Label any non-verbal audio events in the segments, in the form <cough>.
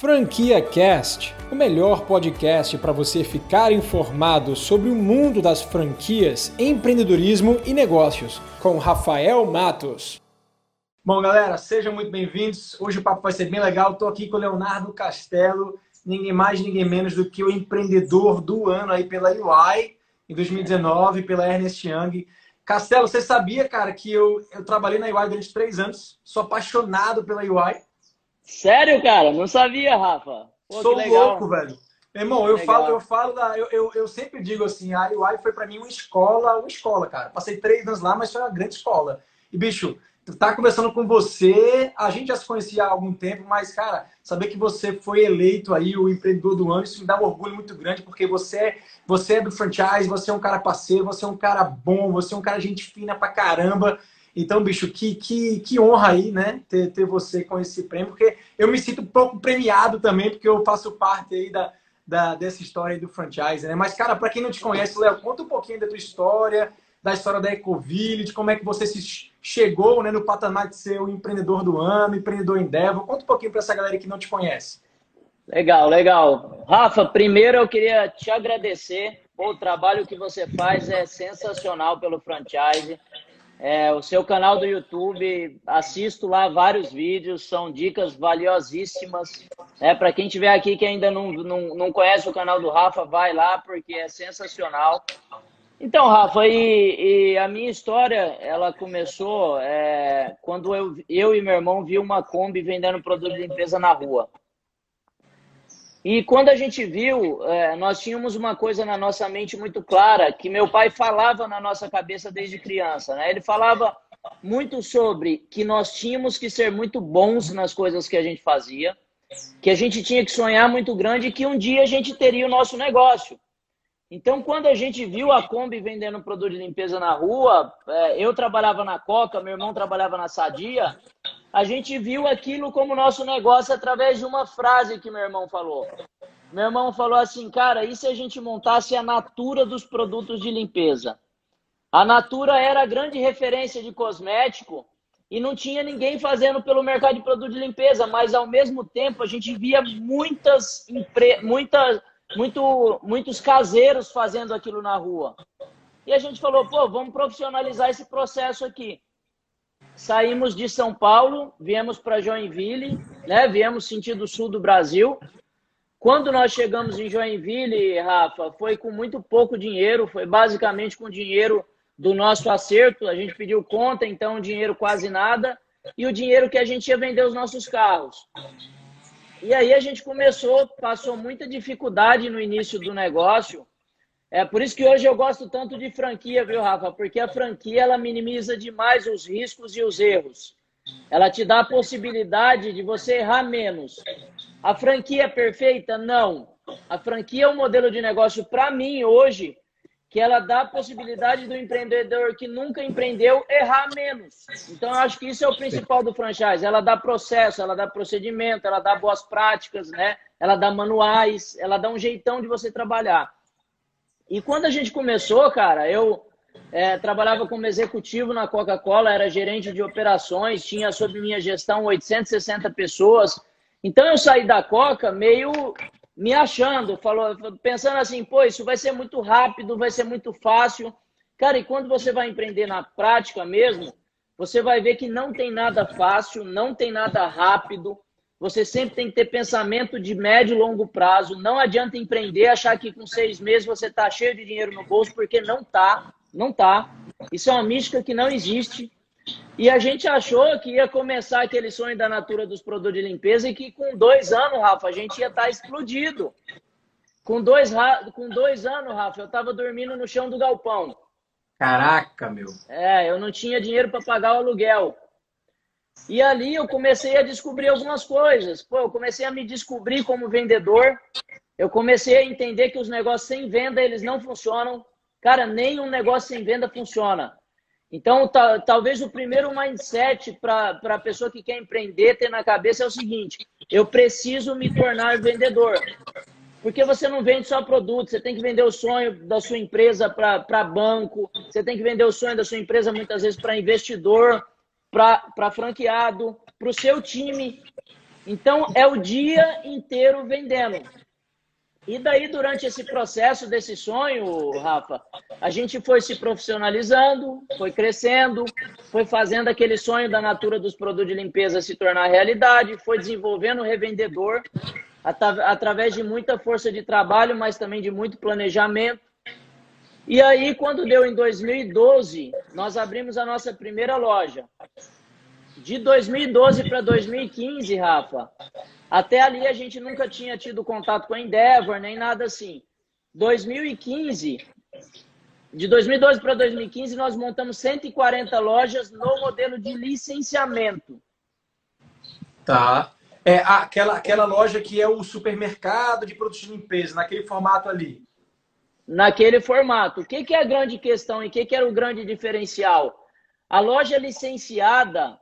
Franquia Cast, o melhor podcast para você ficar informado sobre o mundo das franquias, empreendedorismo e negócios, com Rafael Matos. Bom, galera, sejam muito bem-vindos. Hoje o papo vai ser bem legal. Estou aqui com o Leonardo Castelo, ninguém mais, ninguém menos do que o empreendedor do ano aí pela UI em 2019, pela Ernest Young. Castelo, você sabia, cara, que eu, eu trabalhei na UI durante três anos, sou apaixonado pela UI. Sério, cara? Não sabia, Rafa. Pô, Sou louco, velho. Irmão, eu falo, eu falo da. Eu, eu, eu, sempre digo assim, a UI foi para mim uma escola, uma escola, cara. Passei três anos lá, mas foi uma grande escola. E, bicho, tá conversando com você, a gente já se conhecia há algum tempo, mas, cara, saber que você foi eleito aí o empreendedor do ano, isso me dá um orgulho muito grande, porque você, você é do franchise, você é um cara parceiro, você é um cara bom, você é um cara gente fina pra caramba. Então, bicho, que, que, que honra aí, né? Ter, ter você com esse prêmio, porque eu me sinto um pouco premiado também, porque eu faço parte aí da, da, dessa história do franchise, né? Mas, cara, para quem não te conhece, Léo, conta um pouquinho da tua história, da história da Ecoville, de como é que você se chegou né, no patamar de ser o empreendedor do ano, empreendedor Endeavor. Conta um pouquinho para essa galera que não te conhece. Legal, legal. Rafa, primeiro eu queria te agradecer. o trabalho que você faz é sensacional pelo franchise. É, o seu canal do YouTube, assisto lá vários vídeos, são dicas valiosíssimas. É, Para quem estiver aqui que ainda não, não, não conhece o canal do Rafa, vai lá porque é sensacional. Então, Rafa, e, e a minha história, ela começou é, quando eu, eu e meu irmão vi uma Kombi vendendo produto de limpeza na rua. E quando a gente viu, é, nós tínhamos uma coisa na nossa mente muito clara, que meu pai falava na nossa cabeça desde criança. Né? Ele falava muito sobre que nós tínhamos que ser muito bons nas coisas que a gente fazia, que a gente tinha que sonhar muito grande e que um dia a gente teria o nosso negócio. Então, quando a gente viu a Kombi vendendo produto de limpeza na rua, é, eu trabalhava na Coca, meu irmão trabalhava na Sadia, a gente viu aquilo como nosso negócio através de uma frase que meu irmão falou. Meu irmão falou assim, cara, e se a gente montasse a Natura dos produtos de limpeza? A Natura era a grande referência de cosmético e não tinha ninguém fazendo pelo mercado de produto de limpeza, mas ao mesmo tempo a gente via muitas, muitas muito, muitos caseiros fazendo aquilo na rua. E a gente falou, pô, vamos profissionalizar esse processo aqui. Saímos de São Paulo, viemos para Joinville, né? Viemos sentido sul do Brasil. Quando nós chegamos em Joinville, Rafa, foi com muito pouco dinheiro, foi basicamente com dinheiro do nosso acerto. A gente pediu conta, então dinheiro quase nada, e o dinheiro que a gente ia vender os nossos carros. E aí a gente começou, passou muita dificuldade no início do negócio, é por isso que hoje eu gosto tanto de franquia, viu, Rafa? Porque a franquia ela minimiza demais os riscos e os erros. Ela te dá a possibilidade de você errar menos. A franquia é perfeita? Não. A franquia é um modelo de negócio para mim hoje que ela dá a possibilidade do empreendedor que nunca empreendeu errar menos. Então, eu acho que isso é o principal do franchise. Ela dá processo, ela dá procedimento, ela dá boas práticas, né? Ela dá manuais, ela dá um jeitão de você trabalhar. E quando a gente começou, cara, eu é, trabalhava como executivo na Coca-Cola, era gerente de operações, tinha sob minha gestão 860 pessoas. Então eu saí da Coca meio me achando, falou, pensando assim, pô, isso vai ser muito rápido, vai ser muito fácil. Cara, e quando você vai empreender na prática mesmo, você vai ver que não tem nada fácil, não tem nada rápido, você sempre tem que ter pensamento de médio e longo prazo. Não adianta empreender, achar que com seis meses você está cheio de dinheiro no bolso, porque não tá, não tá. Isso é uma mística que não existe. E a gente achou que ia começar aquele sonho da natura dos produtos de limpeza e que com dois anos, Rafa, a gente ia estar tá explodido. Com dois, com dois anos, Rafa, eu estava dormindo no chão do galpão. Caraca, meu. É, eu não tinha dinheiro para pagar o aluguel. E ali eu comecei a descobrir algumas coisas. Pô, eu comecei a me descobrir como vendedor. Eu comecei a entender que os negócios sem venda, eles não funcionam. Cara, nenhum negócio sem venda funciona. Então, talvez o primeiro mindset para a pessoa que quer empreender ter na cabeça é o seguinte: eu preciso me tornar vendedor. Porque você não vende só produto, você tem que vender o sonho da sua empresa para banco, você tem que vender o sonho da sua empresa muitas vezes para investidor, para franqueado, para o seu time. Então, é o dia inteiro vendendo. E daí, durante esse processo desse sonho, Rafa, a gente foi se profissionalizando, foi crescendo, foi fazendo aquele sonho da Natura dos produtos de limpeza se tornar realidade, foi desenvolvendo o revendedor através de muita força de trabalho, mas também de muito planejamento. E aí, quando deu em 2012, nós abrimos a nossa primeira loja. De 2012 para 2015, Rafa, até ali a gente nunca tinha tido contato com a Endeavor, nem nada assim. 2015, de 2012 para 2015, nós montamos 140 lojas no modelo de licenciamento. Tá. É aquela, aquela loja que é o supermercado de produtos de limpeza, naquele formato ali. Naquele formato. O que, que é a grande questão e o que, que era o grande diferencial? A loja licenciada,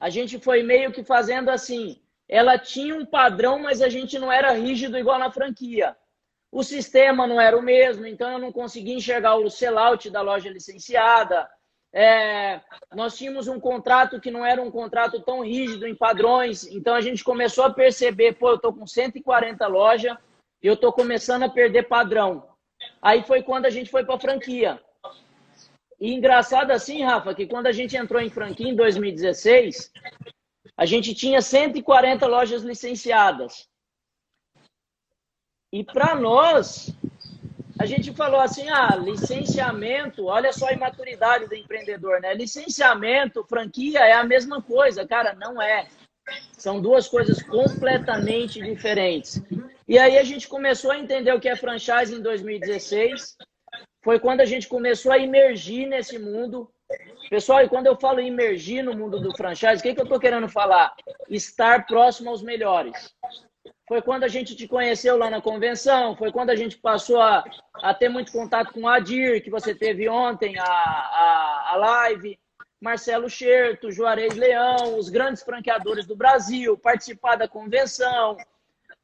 a gente foi meio que fazendo assim. Ela tinha um padrão, mas a gente não era rígido igual na franquia. O sistema não era o mesmo, então eu não conseguia enxergar o sellout da loja licenciada. É, nós tínhamos um contrato que não era um contrato tão rígido em padrões, então a gente começou a perceber, pô, eu estou com 140 lojas eu estou começando a perder padrão. Aí foi quando a gente foi para franquia. E engraçado assim, Rafa, que quando a gente entrou em franquia em 2016, a gente tinha 140 lojas licenciadas. E para nós, a gente falou assim: ah, licenciamento, olha só a imaturidade do empreendedor, né? Licenciamento, franquia é a mesma coisa, cara, não é. São duas coisas completamente diferentes. E aí a gente começou a entender o que é franchise em 2016 foi quando a gente começou a emergir nesse mundo. Pessoal, e quando eu falo emergir no mundo do franchise, o que, que eu estou querendo falar? Estar próximo aos melhores. Foi quando a gente te conheceu lá na convenção, foi quando a gente passou a, a ter muito contato com a Adir, que você teve ontem, a, a, a live, Marcelo Xerto, Juarez Leão, os grandes franqueadores do Brasil, participar da convenção,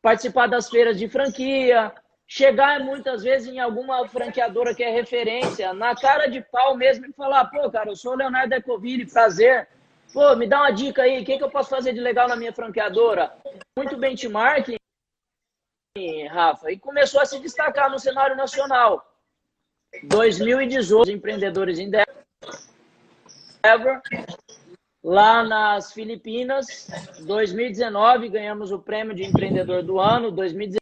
participar das feiras de franquia, chegar muitas vezes em alguma franqueadora que é referência, na cara de pau mesmo, e falar, pô, cara, eu sou o Leonardo Ecoville, prazer. Pô, me dá uma dica aí, o que, que eu posso fazer de legal na minha franqueadora? Muito benchmarking, Rafa, e começou a se destacar no cenário nacional. 2018, empreendedores em Endeavor, lá nas Filipinas. 2019, ganhamos o prêmio de empreendedor do ano. 2019,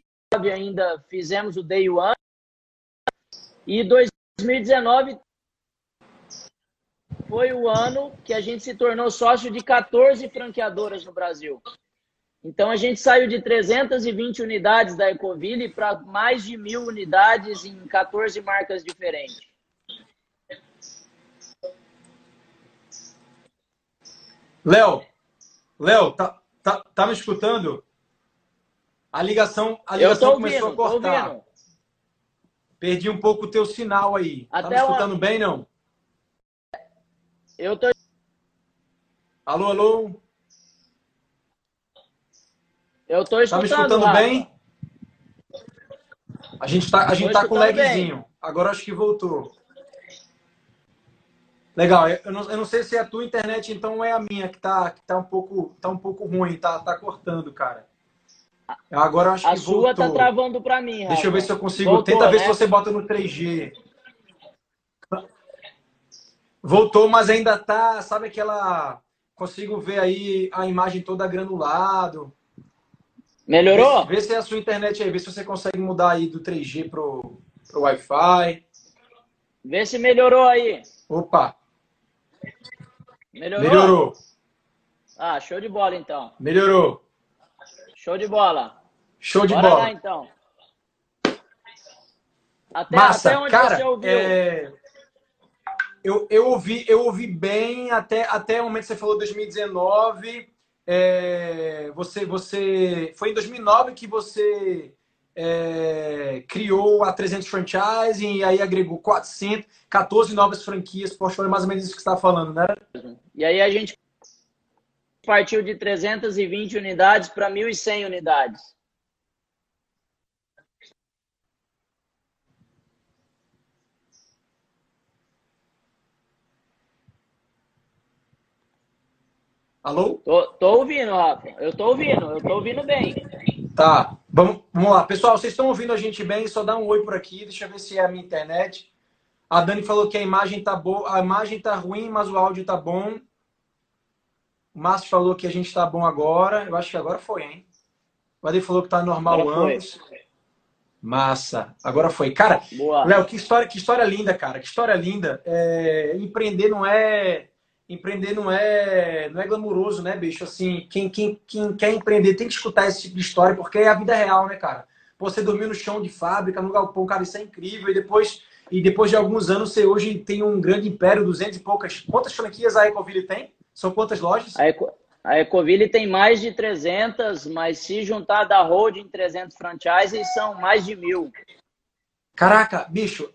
ainda fizemos o Day One. E 2019 foi o ano que a gente se tornou sócio de 14 franqueadoras no Brasil. Então a gente saiu de 320 unidades da Ecoville para mais de mil unidades em 14 marcas diferentes. Léo, Léo, tá, tá, tá me escutando? A ligação, a ligação ouvindo, começou a cortar. Perdi um pouco o teu sinal aí. Até tá me escutando uma... bem, não? Eu tô. Alô, alô? Eu tô escutando. Tá me escutando Rafa. bem? A gente tá, a gente tá com lagzinho. Bem. Agora acho que voltou. Legal. Eu não, eu não sei se é a tua internet, então ou é a minha que tá, que tá um pouco, tá um pouco ruim, tá, tá cortando, cara. Agora eu acho a que sua tá voltou. tá travando para mim, Rafa. Deixa eu ver se eu consigo. Voltou, Tenta ver né? se você bota no 3G. Voltou, mas ainda tá, sabe aquela consigo ver aí a imagem toda granulado. Melhorou? Vê, vê se é a sua internet aí, vê se você consegue mudar aí do 3G pro, pro Wi-Fi. Vê se melhorou aí. Opa. Melhorou? Melhorou. Ah, show de bola então. Melhorou. Show de bola. Show de Bora bola. Lá, então. Até, Massa, até onde cara, você ouviu? É... Eu, eu, ouvi, eu ouvi bem até, até o momento que você falou 2019. É... Você, você... Foi em 2009 que você é... criou a 300 Franchise e aí agregou 400, 14 novas franquias. Foi mais ou menos isso que você está falando, né? E aí a gente partiu de 320 unidades para 1.100 unidades. Alô? Tô, tô ouvindo, Rafa. Eu tô ouvindo, eu tô ouvindo bem. Tá, vamos, vamos lá. Pessoal, vocês estão ouvindo a gente bem? Só dá um oi por aqui, deixa eu ver se é a minha internet. A Dani falou que a imagem tá boa, a imagem tá ruim, mas o áudio tá bom. O Márcio falou que a gente tá bom agora. Eu acho que agora foi, hein? O Adi falou que tá normal antes. Massa. Agora foi. Cara, Léo, que história, que história linda, cara. Que história linda. É, empreender não é empreender não é não é glamuroso, né, bicho? Assim, quem, quem, quem quer empreender tem que escutar esse tipo de história, porque é a vida real, né, cara? Você dormir no chão de fábrica, no galpão, cara, isso é incrível. E depois, e depois de alguns anos, você hoje tem um grande império, 200 e poucas. Quantas franquias a Ecoville tem? São quantas lojas? A, Eco, a Ecoville tem mais de 300, mas se juntar da holding 300 franchises, são mais de mil. Caraca, bicho,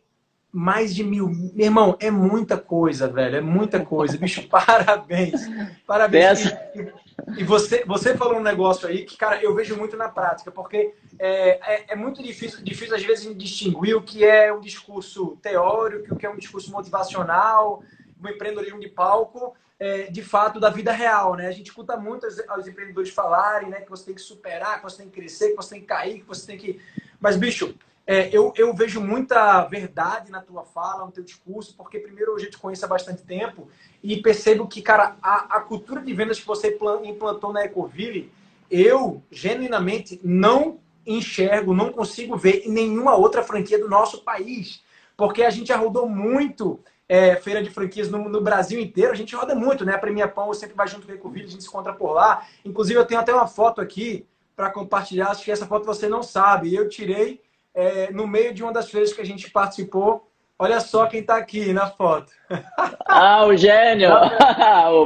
mais de mil. Meu irmão, é muita coisa, velho. É muita coisa. Bicho, <laughs> parabéns. Parabéns. E, e, você, você falou um negócio aí que, cara, eu vejo muito na prática, porque é, é, é, muito difícil, difícil, às vezes, distinguir o que é um discurso teórico, o que é um discurso motivacional, um empreendedorismo de palco, é, de fato, da vida real, né? A gente escuta muito os, os empreendedores falarem, né, que você tem que superar, que você tem que crescer, que você tem que cair, que você tem que. Mas, bicho, é, eu, eu vejo muita verdade na tua fala, no teu discurso, porque primeiro eu já te conheço há bastante tempo e percebo que, cara, a, a cultura de vendas que você implantou na Ecoville, eu genuinamente não enxergo, não consigo ver em nenhuma outra franquia do nosso país. Porque a gente já rodou muito é, feira de franquias no, no, Brasil inteiro, a gente roda muito, né? A Premia Pão sempre vai junto com a Ecoville, a gente se encontra por lá. Inclusive, eu tenho até uma foto aqui para compartilhar, acho que essa foto você não sabe. Eu tirei é, no meio de uma das feiras que a gente participou. Olha só quem está aqui na foto. <laughs> Ah, o gênio!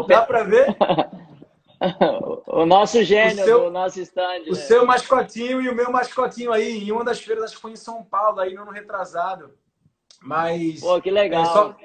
Dá para ver? <laughs> <laughs> o nosso gênio o seu, do nosso stand. O né? seu mascotinho e o meu mascotinho aí, em uma das feiras, acho que foi em São Paulo, aí no ano retrasado. Mas. Pô, que legal. É, só,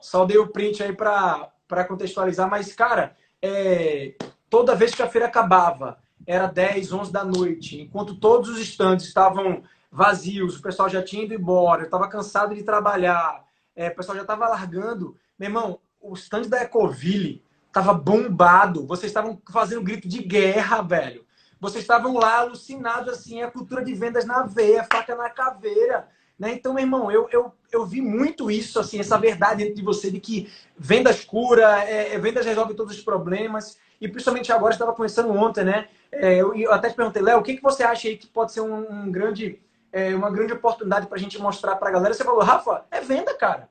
só dei o print aí para contextualizar. Mas, cara, é, toda vez que a feira acabava, era 10, 11 da noite, enquanto todos os estandes estavam vazios, o pessoal já tinha ido embora, eu estava cansado de trabalhar, é, o pessoal já estava largando. Meu irmão, o stand da Ecoville estava bombado, vocês estavam fazendo grito de guerra, velho. Vocês estavam lá alucinados, assim, a cultura de vendas na veia, faca na caveira. Né? Então, meu irmão, eu, eu, eu vi muito isso, assim, essa verdade dentro de você de que vendas cura, é, é vendas resolve todos os problemas. E principalmente agora, estava conversando ontem, né? É, eu, eu, até te perguntei, Léo, o que, que você acha aí que pode ser um, um grande é, uma grande oportunidade para a gente mostrar para a galera. Você falou, Rafa, é venda, cara.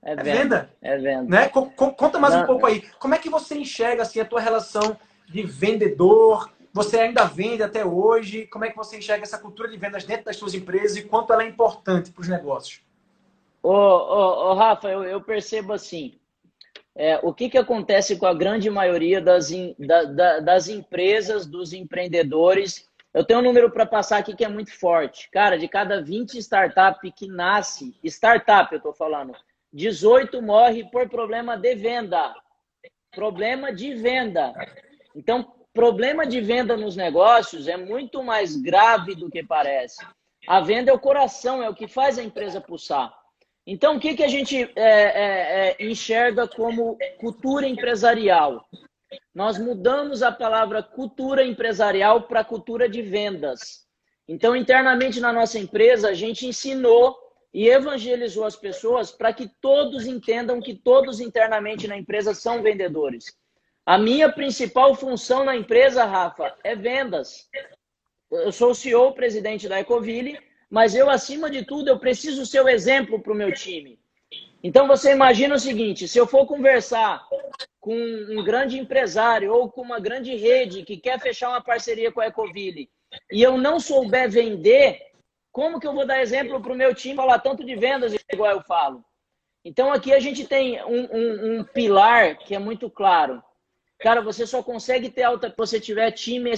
É, é venda. É venda. É venda. Né? Conta mais Não. um pouco aí. Como é que você enxerga assim, a tua relação de vendedor? Você ainda vende até hoje? Como é que você enxerga essa cultura de vendas dentro das suas empresas e quanto ela é importante para os negócios? Ô, ô, ô, Rafa, eu, eu percebo assim, é, o que, que acontece com a grande maioria das, in, da, da, das empresas, dos empreendedores eu tenho um número para passar aqui que é muito forte. Cara, de cada 20 startup que nasce, startup eu estou falando, 18 morre por problema de venda. Problema de venda. Então, problema de venda nos negócios é muito mais grave do que parece. A venda é o coração, é o que faz a empresa pulsar. Então, o que, que a gente é, é, é, enxerga como cultura empresarial? Nós mudamos a palavra cultura empresarial para cultura de vendas. Então, internamente na nossa empresa, a gente ensinou e evangelizou as pessoas para que todos entendam que todos internamente na empresa são vendedores. A minha principal função na empresa, Rafa, é vendas. Eu sou o CEO, presidente da Ecoville, mas eu, acima de tudo, eu preciso ser o exemplo para o meu time. Então você imagina o seguinte: se eu for conversar com um grande empresário ou com uma grande rede que quer fechar uma parceria com a Ecoville e eu não souber vender, como que eu vou dar exemplo para o meu time falar tanto de vendas igual eu falo? Então aqui a gente tem um, um, um pilar que é muito claro. Cara, você só consegue ter alta se você tiver time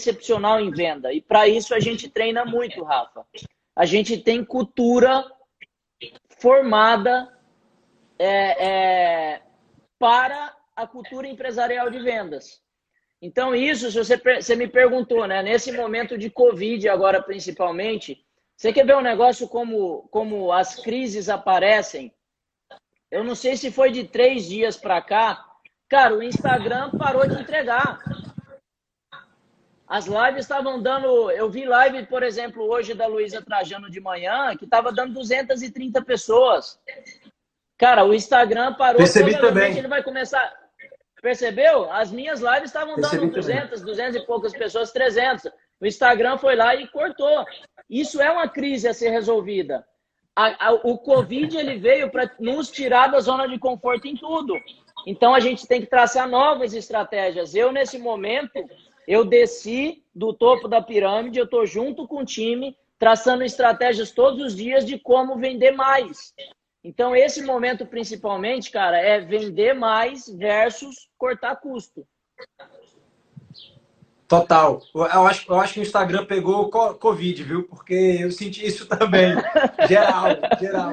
excepcional em venda. E para isso a gente treina muito, Rafa. A gente tem cultura formada é, é, para a cultura empresarial de vendas. Então, isso, se você, você me perguntou, né? Nesse momento de Covid, agora principalmente, você quer ver um negócio como, como as crises aparecem? Eu não sei se foi de três dias para cá, Cara, o Instagram parou de entregar. As lives estavam dando. Eu vi live, por exemplo, hoje da Luísa Trajano de manhã, que estava dando 230 pessoas. Cara, o Instagram parou. Percebi também. Ele vai começar. Percebeu? As minhas lives estavam dando 200, também. 200 e poucas pessoas, 300. O Instagram foi lá e cortou. Isso é uma crise a ser resolvida. A, a, o Covid ele veio para nos tirar da zona de conforto em tudo. Então a gente tem que traçar novas estratégias. Eu, nesse momento, eu desci do topo da pirâmide, eu estou junto com o time, traçando estratégias todos os dias de como vender mais. Então, esse momento, principalmente, cara, é vender mais versus cortar custo. Total. Eu acho, eu acho que o Instagram pegou Covid, viu? Porque eu senti isso também. geral, geral.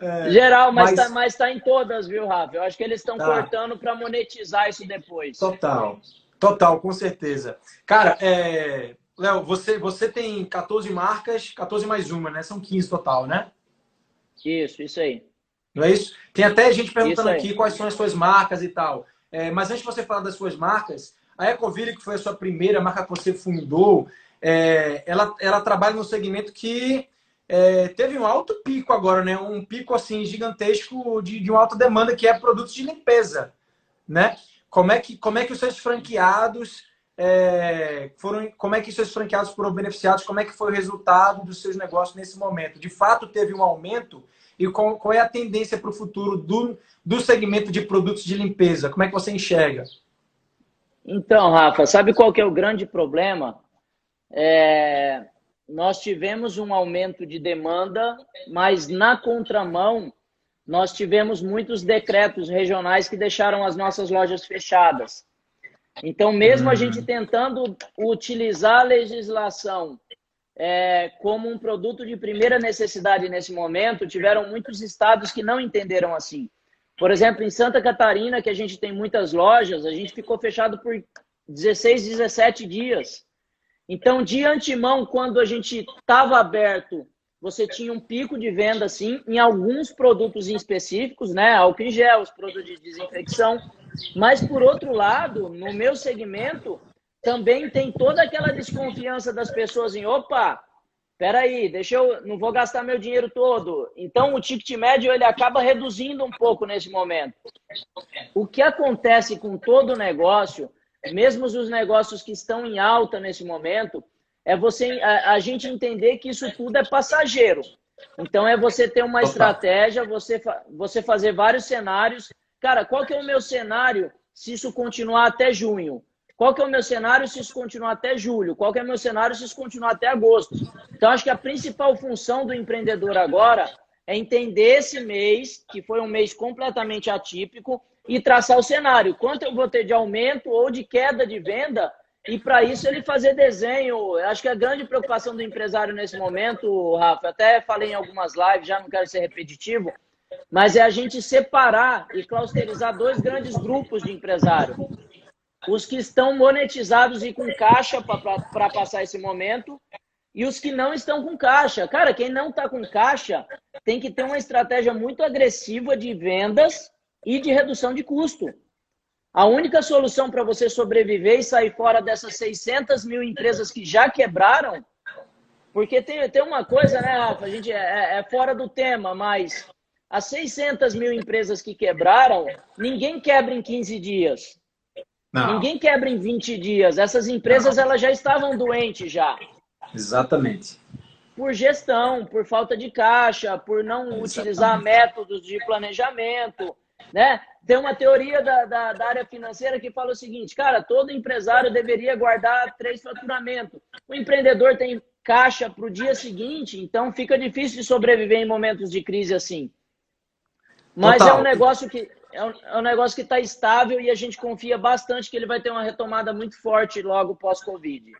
É, geral, mas, mas... Tá, mas tá em todas, viu, Rafa? Eu acho que eles estão tá. cortando para monetizar isso depois. Total. Total, com certeza. Cara, é... Léo, você, você tem 14 marcas, 14 mais uma, né? São 15 total, né? Isso, isso aí. Não é isso? Tem até gente perguntando aqui quais são as suas marcas e tal. É, mas antes de você falar das suas marcas, a Ecoville, que foi a sua primeira marca que você fundou, é, ela, ela trabalha no segmento que é, teve um alto pico agora, né? Um pico assim gigantesco de, de uma alta demanda que é produtos de limpeza, né? Como é que, como é que os seus franqueados é, foram, como é que seus franqueados foram beneficiados? Como é que foi o resultado dos seus negócios nesse momento? De fato, teve um aumento e qual, qual é a tendência para o futuro do, do segmento de produtos de limpeza? Como é que você enxerga? Então, Rafa, sabe qual que é o grande problema? É, nós tivemos um aumento de demanda, mas na contramão, nós tivemos muitos decretos regionais que deixaram as nossas lojas fechadas. Então, mesmo a gente tentando utilizar a legislação é, como um produto de primeira necessidade nesse momento, tiveram muitos estados que não entenderam assim. Por exemplo, em Santa Catarina, que a gente tem muitas lojas, a gente ficou fechado por 16, 17 dias. Então, de antemão, quando a gente estava aberto, você tinha um pico de venda, sim, em alguns produtos específicos, né? Álcool em gel, os produtos de desinfecção. Mas, por outro lado, no meu segmento, também tem toda aquela desconfiança das pessoas em, opa, peraí, deixa eu, não vou gastar meu dinheiro todo. Então, o ticket médio, ele acaba reduzindo um pouco nesse momento. O que acontece com todo negócio, mesmo os negócios que estão em alta nesse momento, é você a, a gente entender que isso tudo é passageiro. Então, é você ter uma estratégia, você, você fazer vários cenários. Cara, qual que é o meu cenário se isso continuar até junho? Qual que é o meu cenário se isso continuar até julho? Qual que é o meu cenário se isso continuar até agosto? Então, acho que a principal função do empreendedor agora é entender esse mês, que foi um mês completamente atípico, e traçar o cenário. Quanto eu vou ter de aumento ou de queda de venda, e para isso ele fazer desenho. Acho que a grande preocupação do empresário nesse momento, Rafa, até falei em algumas lives, já não quero ser repetitivo, mas é a gente separar e clausterizar dois grandes grupos de empresário os que estão monetizados e com caixa para passar esse momento e os que não estão com caixa. Cara, quem não está com caixa tem que ter uma estratégia muito agressiva de vendas e de redução de custo. A única solução para você sobreviver e sair fora dessas 600 mil empresas que já quebraram, porque tem, tem uma coisa, né, Rafa? A gente é, é, é fora do tema, mas as 600 mil empresas que quebraram, ninguém quebra em 15 dias. Não. Ninguém quebra em 20 dias. Essas empresas Não. elas já estavam doentes já. Exatamente. Por gestão, por falta de caixa, por não Exatamente. utilizar métodos de planejamento, né? Tem uma teoria da, da, da, área financeira que fala o seguinte, cara, todo empresário deveria guardar três faturamentos. O empreendedor tem caixa para o dia seguinte, então fica difícil de sobreviver em momentos de crise assim. Mas Total. é um negócio que é um, é um negócio que está estável e a gente confia bastante que ele vai ter uma retomada muito forte logo pós-Covid.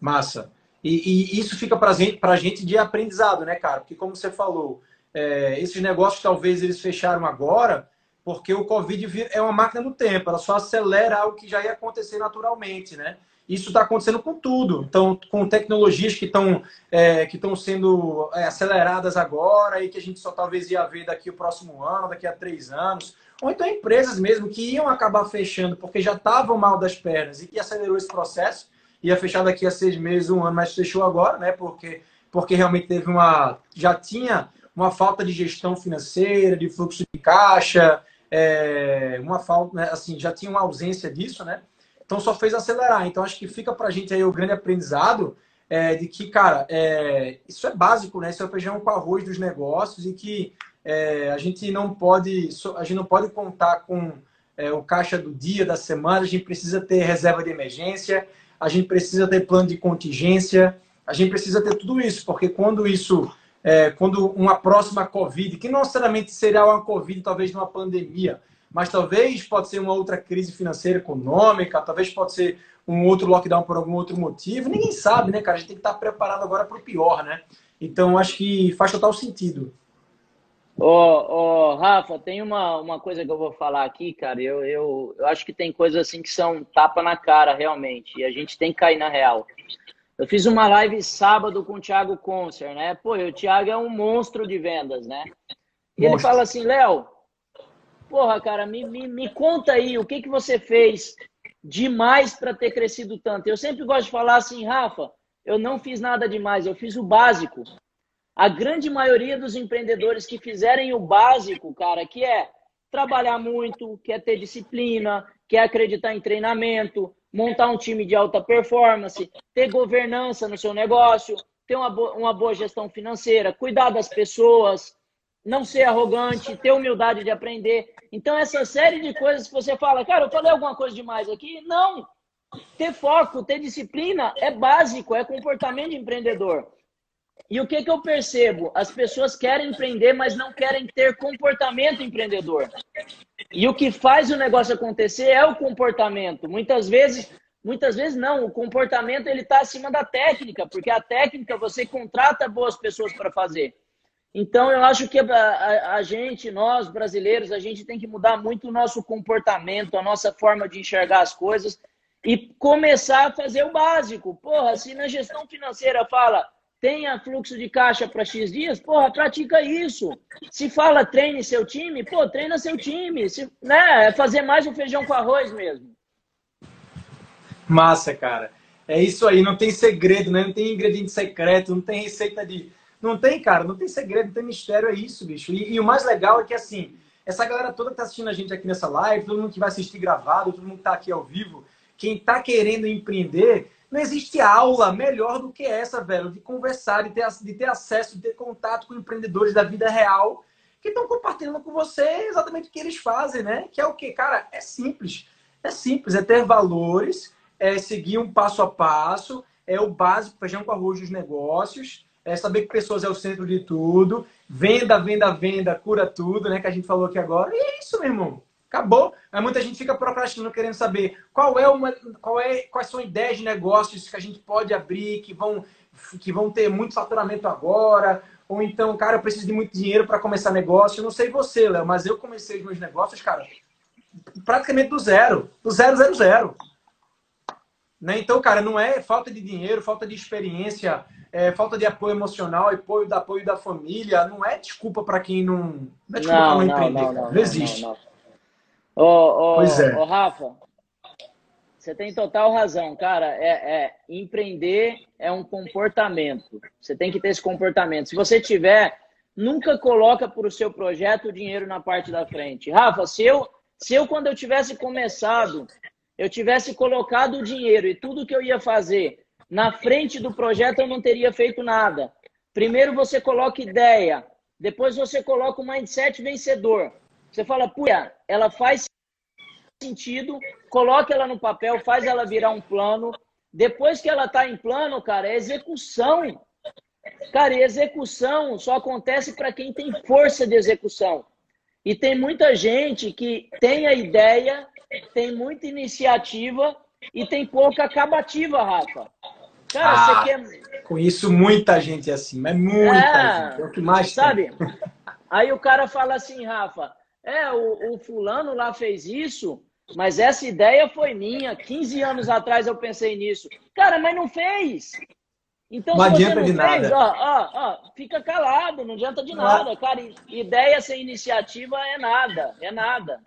Massa. E, e isso fica para a gente de aprendizado, né, cara? Porque, como você falou, é, esses negócios talvez eles fecharam agora porque o Covid é uma máquina do tempo, ela só acelera algo que já ia acontecer naturalmente, né? Isso está acontecendo com tudo. Então, com tecnologias que estão é, que estão sendo é, aceleradas agora e que a gente só talvez ia ver daqui o próximo ano, daqui a três anos. ou então empresas mesmo que iam acabar fechando porque já estavam mal das pernas e que acelerou esse processo, ia fechar daqui a seis meses, um ano, mas fechou agora, né? Porque, porque realmente teve uma. já tinha uma falta de gestão financeira, de fluxo de caixa, é, uma falta, né, assim, já tinha uma ausência disso, né? Então só fez acelerar. Então acho que fica para a gente aí o grande aprendizado é, de que, cara, é, isso é básico, né? Isso é o feijão com arroz dos negócios e que é, a gente não pode, a gente não pode contar com é, o caixa do dia, da semana. A gente precisa ter reserva de emergência, a gente precisa ter plano de contingência, a gente precisa ter tudo isso, porque quando isso é, quando uma próxima Covid, que não necessariamente será uma Covid, talvez uma pandemia, mas talvez pode ser uma outra crise financeira, econômica, talvez pode ser um outro lockdown por algum outro motivo. Ninguém sabe, né, cara? A gente tem que estar preparado agora para o pior, né? Então, acho que faz total sentido. Ô, oh, oh, Rafa, tem uma, uma coisa que eu vou falar aqui, cara. Eu, eu, eu acho que tem coisas assim que são tapa na cara, realmente. E a gente tem que cair na real. Eu fiz uma live sábado com o Thiago Concer, né? Pô, o Thiago é um monstro de vendas, né? E ele fala assim, Léo, porra, cara, me, me, me conta aí o que, que você fez demais para ter crescido tanto. Eu sempre gosto de falar assim, Rafa, eu não fiz nada demais, eu fiz o básico. A grande maioria dos empreendedores que fizerem o básico, cara, que é trabalhar muito, quer ter disciplina, quer acreditar em treinamento, montar um time de alta performance, ter governança no seu negócio, ter uma, boa, uma boa gestão financeira, cuidar das pessoas, não ser arrogante, ter humildade de aprender. Então, essa série de coisas que você fala, cara, eu falei alguma coisa demais aqui? Não! Ter foco, ter disciplina é básico, é comportamento de empreendedor. E o que, que eu percebo? As pessoas querem empreender, mas não querem ter comportamento empreendedor. E o que faz o negócio acontecer é o comportamento. Muitas vezes, muitas vezes não, o comportamento ele está acima da técnica, porque a técnica você contrata boas pessoas para fazer. Então eu acho que a, a, a, gente, nós brasileiros, a gente tem que mudar muito o nosso comportamento, a nossa forma de enxergar as coisas e começar a fazer o básico. Porra, se na gestão financeira fala tenha fluxo de caixa para X dias, porra, pratica isso. Se fala treine seu time, pô, treina seu time. Se, né, é fazer mais um feijão com arroz mesmo. Massa, cara. É isso aí, não tem segredo, né? Não tem ingrediente secreto, não tem receita de. Não tem, cara, não tem segredo, não tem mistério, é isso, bicho. E, e o mais legal é que, assim, essa galera toda que tá assistindo a gente aqui nessa live, todo mundo que vai assistir gravado, todo mundo que tá aqui ao vivo, quem tá querendo empreender, não existe aula melhor do que essa, velho, de conversar, de ter, de ter acesso, de ter contato com empreendedores da vida real que estão compartilhando com você exatamente o que eles fazem, né? Que é o que, cara, é simples. É simples, é ter valores, é seguir um passo a passo, é o básico, feijão com arroz dos negócios, é saber que pessoas é o centro de tudo, venda, venda, venda, cura tudo, né? Que a gente falou aqui agora. E é isso, meu irmão. Acabou. Aí muita gente fica procrastinando, querendo saber qual é uma, qual é, quais são ideias de negócios que a gente pode abrir, que vão, que vão ter muito faturamento agora. Ou então, cara, eu preciso de muito dinheiro para começar negócio. Eu não sei você, Léo, mas eu comecei os meus negócios, cara, praticamente do zero. Do zero, zero, zero. Né? Então, cara, não é falta de dinheiro, falta de experiência, é falta de apoio emocional, apoio da apoio da família. Não é desculpa para quem não. Não é desculpa não, não empreender. Não, não, não existe. Ô, pois é. Ô, Rafa, você tem total razão, cara. É, é, empreender é um comportamento. Você tem que ter esse comportamento. Se você tiver, nunca coloca para o seu projeto o dinheiro na parte da frente. Rafa, se eu, se eu quando eu tivesse começado, eu tivesse colocado o dinheiro e tudo que eu ia fazer na frente do projeto, eu não teria feito nada. Primeiro você coloca ideia, depois você coloca o mindset vencedor. Você fala, puxa, ela faz sentido, coloca ela no papel, faz ela virar um plano. Depois que ela está em plano, cara, é execução. Cara, e execução só acontece para quem tem força de execução. E tem muita gente que tem a ideia, tem muita iniciativa e tem pouca acabativa, Rafa. Cara, ah, você quer. Conheço muita gente assim, mas muita é, gente. É o que mais Sabe? Tem. Aí o cara fala assim, Rafa, é, o, o fulano lá fez isso, mas essa ideia foi minha. 15 anos atrás eu pensei nisso. Cara, mas não fez. Então, não adianta você não de fez, nada. Ó, ó, ó, fica calado, não adianta de nada. Cara, ideia sem iniciativa é nada, é nada.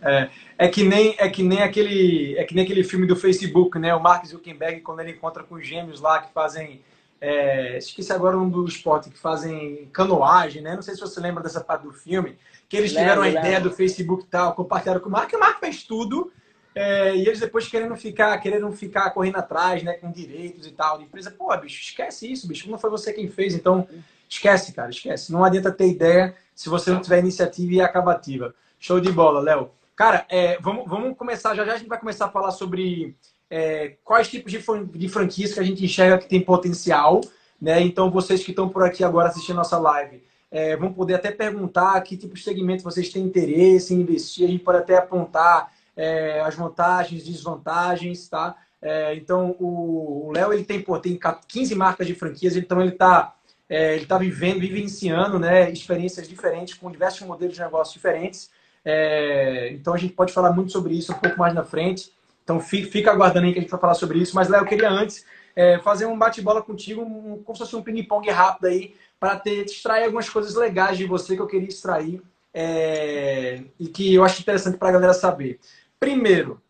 É, é, que nem é que nem aquele é que nem aquele filme do Facebook, né? O Mark Zuckerberg quando ele encontra com os gêmeos lá que fazem é, esqueci agora um do esporte que fazem canoagem, né? Não sei se você lembra dessa parte do filme que eles tiveram a ideia do Facebook e tal, compartilharam com o Mark, e o Mark fez tudo é, e eles depois querendo ficar, querendo ficar correndo atrás, né, com direitos e tal, de empresa. Pô, bicho, esquece isso, bicho. Não foi você quem fez, então esquece, cara, esquece. Não adianta ter ideia se você não tiver iniciativa e acabativa. Show de bola, Léo. Cara, é, vamos, vamos começar, já já a gente vai começar a falar sobre é, quais tipos de, de franquias que a gente enxerga que tem potencial, né? Então, vocês que estão por aqui agora assistindo nossa live, é, vão poder até perguntar que tipo de segmento vocês têm interesse em investir, a gente pode até apontar é, as vantagens, desvantagens, tá? É, então, o Léo, ele tem, pô, tem 15 marcas de franquias, então ele está é, ele tá vivendo, vivenciando, né, experiências diferentes, com diversos modelos de negócio diferentes. É, então, a gente pode falar muito sobre isso um pouco mais na frente. Então, fica aguardando aí que a gente vai falar sobre isso. Mas, Léo, eu queria antes é, fazer um bate-bola contigo, um, como se fosse um ping-pong rápido aí, para ter extrair algumas coisas legais de você que eu queria extrair é, e que eu acho interessante para a galera saber. Primeiro,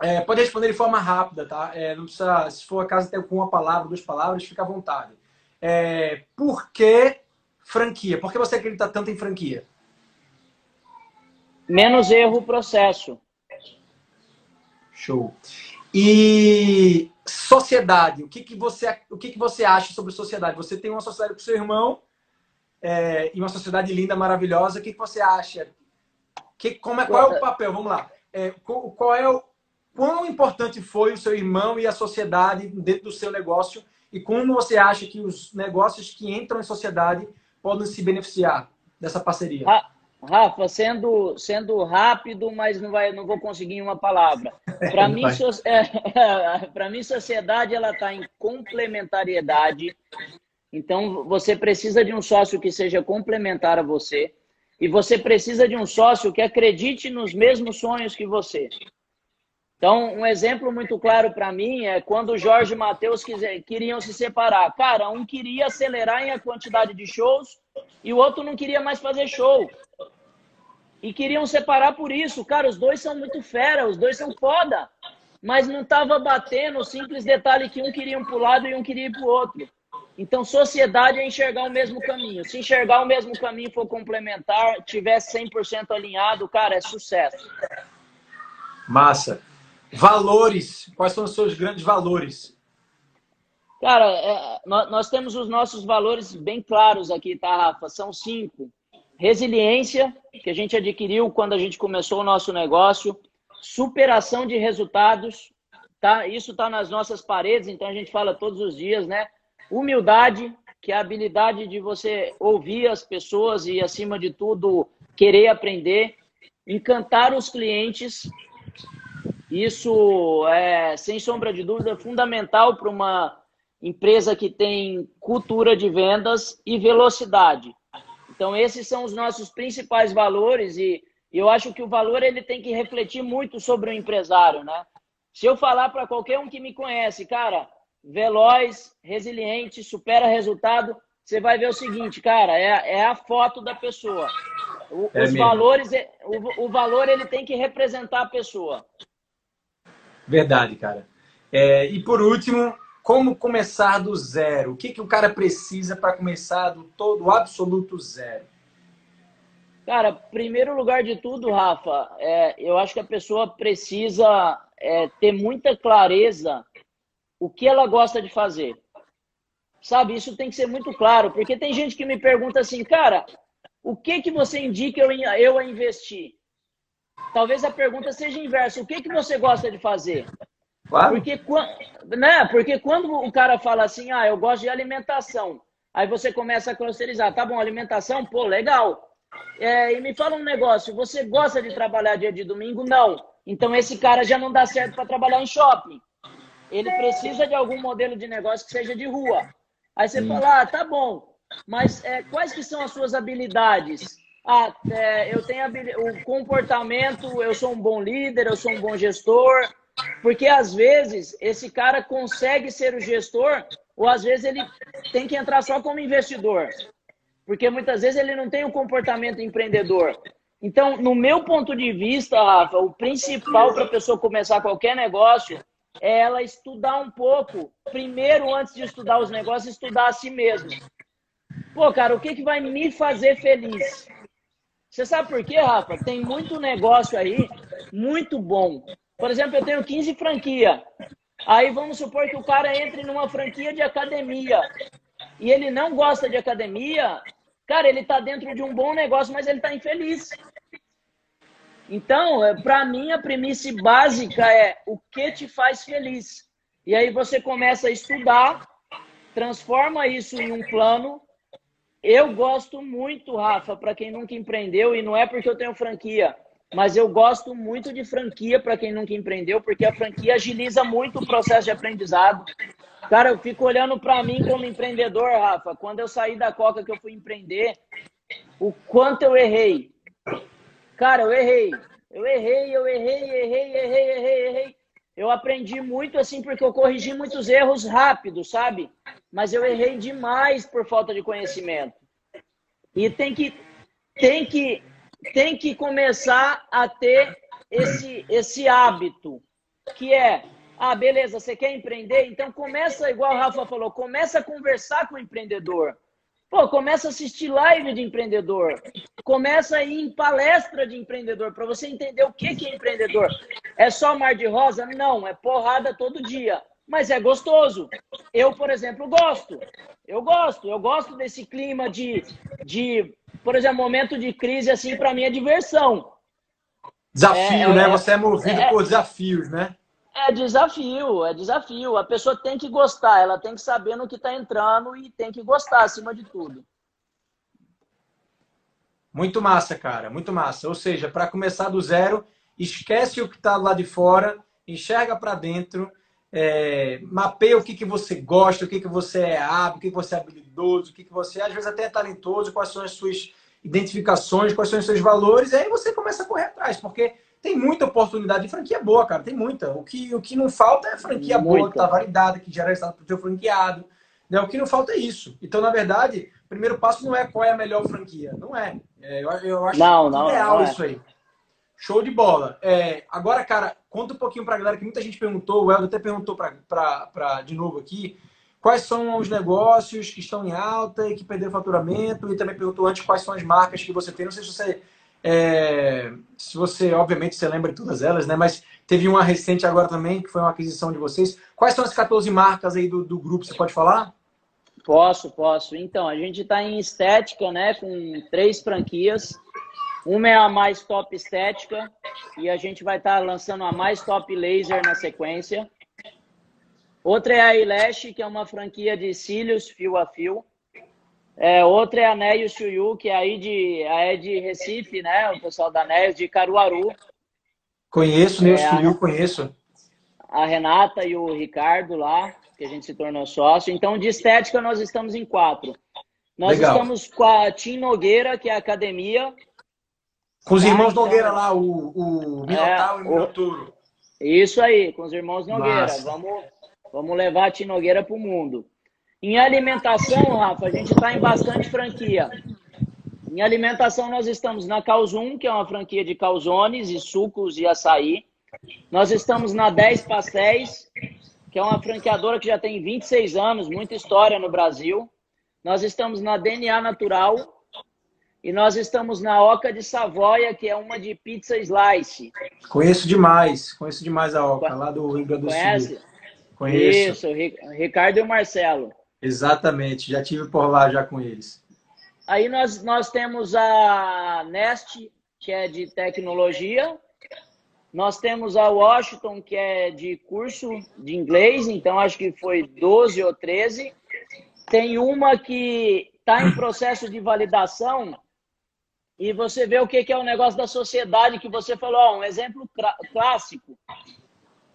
é, pode responder de forma rápida, tá? É, não precisa, se for acaso ter com uma palavra, duas palavras, fica à vontade. É, por que franquia? Por que você acredita tanto em franquia? Menos erro processo. Show. E sociedade, o que, que, você, o que, que você acha sobre sociedade? Você tem uma sociedade com seu irmão é, e uma sociedade linda, maravilhosa. O que, que você acha? Que, como é, qual é o papel? Vamos lá é, qual é o quão importante foi o seu irmão e a sociedade dentro do seu negócio e como você acha que os negócios que entram em sociedade podem se beneficiar dessa parceria? Rafa, sendo, sendo rápido, mas não, vai, não vou conseguir em uma palavra. Para <laughs> mim, so, é, <laughs> mim, sociedade ela está em complementariedade. Então, você precisa de um sócio que seja complementar a você. E você precisa de um sócio que acredite nos mesmos sonhos que você. Então, um exemplo muito claro para mim é quando o Jorge e o Matheus queriam se separar. Cara, um queria acelerar em a quantidade de shows e o outro não queria mais fazer show. E queriam separar por isso. Cara, os dois são muito fera, os dois são foda. Mas não tava batendo o simples detalhe que um queria ir um lado e um queria ir para o outro. Então, sociedade é enxergar o mesmo caminho. Se enxergar o mesmo caminho for complementar, tiver 100% alinhado, cara, é sucesso. Massa. Valores. Quais são os seus grandes valores? Cara, é, nós, nós, temos os nossos valores bem claros aqui, tá, Rafa? São cinco. Resiliência, que a gente adquiriu quando a gente começou o nosso negócio. Superação de resultados, tá? Isso está nas nossas paredes, então a gente fala todos os dias, né? Humildade, que é a habilidade de você ouvir as pessoas e, acima de tudo, querer aprender. Encantar os clientes. Isso é, sem sombra de dúvida, fundamental para uma empresa que tem cultura de vendas e velocidade. Então, esses são os nossos principais valores e eu acho que o valor ele tem que refletir muito sobre o empresário, né? Se eu falar para qualquer um que me conhece, cara, veloz, resiliente, supera resultado, você vai ver o seguinte, cara, é, é a foto da pessoa. O, é os valores, é, o, o, valor ele tem que representar a pessoa. Verdade, cara. É, e por último, como começar do zero? O que, que o cara precisa para começar do todo absoluto zero? Cara, primeiro lugar de tudo, Rafa, é, eu acho que a pessoa precisa é, ter muita clareza o que ela gosta de fazer. Sabe, isso tem que ser muito claro, porque tem gente que me pergunta assim, cara, o que que você indica eu, eu a investir? Talvez a pergunta seja inversa, o que que você gosta de fazer? Claro. Porque, né, porque quando o cara fala assim, ah, eu gosto de alimentação, aí você começa a clusterizar, tá bom, alimentação, pô, legal. É, e me fala um negócio, você gosta de trabalhar dia de domingo? Não. Então esse cara já não dá certo para trabalhar em shopping ele precisa de algum modelo de negócio que seja de rua. Aí você fala, ah, tá bom, mas é, quais que são as suas habilidades? Ah, é, eu tenho o comportamento, eu sou um bom líder, eu sou um bom gestor, Porque às vezes esse cara consegue ser o gestor, ou às vezes ele tem que entrar só como investidor. Porque muitas vezes ele não tem o um comportamento empreendedor. Então, no meu ponto de vista, Rafa, o principal para a pessoa começar qualquer negócio é ela estudar um pouco. Primeiro, antes de estudar os negócios, estudar a si mesmo. Pô, cara, o que, que vai me fazer feliz? Você sabe por quê, Rafa? Tem muito negócio aí, muito bom. Por exemplo, eu tenho 15 franquia. Aí vamos supor que o cara entre numa franquia de academia e ele não gosta de academia, cara, ele está dentro de um bom negócio, mas ele está infeliz. Então, é, para mim, a premissa básica é o que te faz feliz. E aí você começa a estudar, transforma isso em um plano eu gosto muito, Rafa, para quem nunca empreendeu, e não é porque eu tenho franquia, mas eu gosto muito de franquia para quem nunca empreendeu, porque a franquia agiliza muito o processo de aprendizado. Cara, eu fico olhando para mim como empreendedor, Rafa. Quando eu saí da Coca que eu fui empreender, o quanto eu errei. Cara, eu errei. Eu errei, eu errei, errei, errei, errei, errei. Eu aprendi muito assim porque eu corrigi muitos erros rápido, sabe? Mas eu errei demais por falta de conhecimento. E tem que tem que tem que começar a ter esse esse hábito, que é ah, beleza, você quer empreender? Então começa, igual o Rafa falou, começa a conversar com o empreendedor. Pô, começa a assistir live de empreendedor. Começa a ir em palestra de empreendedor para você entender o que, que é empreendedor. É só mar de rosa? Não, é porrada todo dia. Mas é gostoso. Eu, por exemplo, gosto. Eu gosto. Eu gosto desse clima de, de por exemplo, momento de crise, assim, para mim é diversão. Desafio, é, né? É, você é movido é, por desafios, né? É desafio, é desafio. A pessoa tem que gostar, ela tem que saber no que está entrando e tem que gostar acima de tudo. Muito massa, cara, muito massa. Ou seja, para começar do zero, esquece o que está lá de fora, enxerga para dentro, é, mapeia o que, que você gosta, o que, que você é hábil, o que, que você é habilidoso, o que, que você às vezes até é talentoso, quais são as suas identificações, quais são os seus valores, e aí você começa a correr atrás, porque tem muita oportunidade de franquia boa, cara. Tem muita. O que, o que não falta é franquia muita. boa, que tá validada, que gera resultado para o teu franqueado. Né? O que não falta é isso. Então, na verdade, o primeiro passo não é qual é a melhor franquia. Não é. é eu, eu acho não, não, ideal não é. isso aí. Show de bola. É, agora, cara, conta um pouquinho para a galera que muita gente perguntou, o Eldo até perguntou para de novo aqui, quais são os negócios que estão em alta e que perderam faturamento, e também perguntou antes quais são as marcas que você tem. Não sei se você é, se você, obviamente, você lembra de todas elas, né? Mas teve uma recente agora também, que foi uma aquisição de vocês. Quais são as 14 marcas aí do, do grupo? Você pode falar? Posso, posso. Então, a gente está em estética, né? Com três franquias. Uma é a mais top estética e a gente vai estar tá lançando a mais top laser na sequência. Outra é a Eyelash, que é uma franquia de cílios fio a fio. É, outra é a Neio Chuyu, que é aí de, é de Recife, né? O pessoal da Neio, de Caruaru. Conheço, Neio é, Chuyu, conheço. A Renata e o Ricardo lá, que a gente se tornou sócio. Então, de estética, nós estamos em quatro. Nós Legal. estamos com a Tim Nogueira, que é a academia. Com os irmãos então, Nogueira lá, o, o Minotauro é, e o Minotouro. Isso aí, com os irmãos Nogueira. Vamos, vamos levar a Tim Nogueira para o mundo. Em alimentação, Rafa, a gente está em bastante franquia. Em alimentação, nós estamos na Calzum, que é uma franquia de calzones e sucos e açaí. Nós estamos na 10 Pastéis, que é uma franqueadora que já tem 26 anos, muita história no Brasil. Nós estamos na DNA Natural. E nós estamos na Oca de Savoia, que é uma de pizza slice. Conheço demais, conheço demais a Oca, lá do Rio Grande do Sul. Conheço. Isso, Ricardo e o Marcelo. Exatamente, já tive por lá já com eles. Aí nós, nós temos a Nest, que é de tecnologia. Nós temos a Washington, que é de curso de inglês, então acho que foi 12 ou 13. Tem uma que está em <clears throat> processo de validação e você vê o que é o negócio da sociedade que você falou, um exemplo clássico.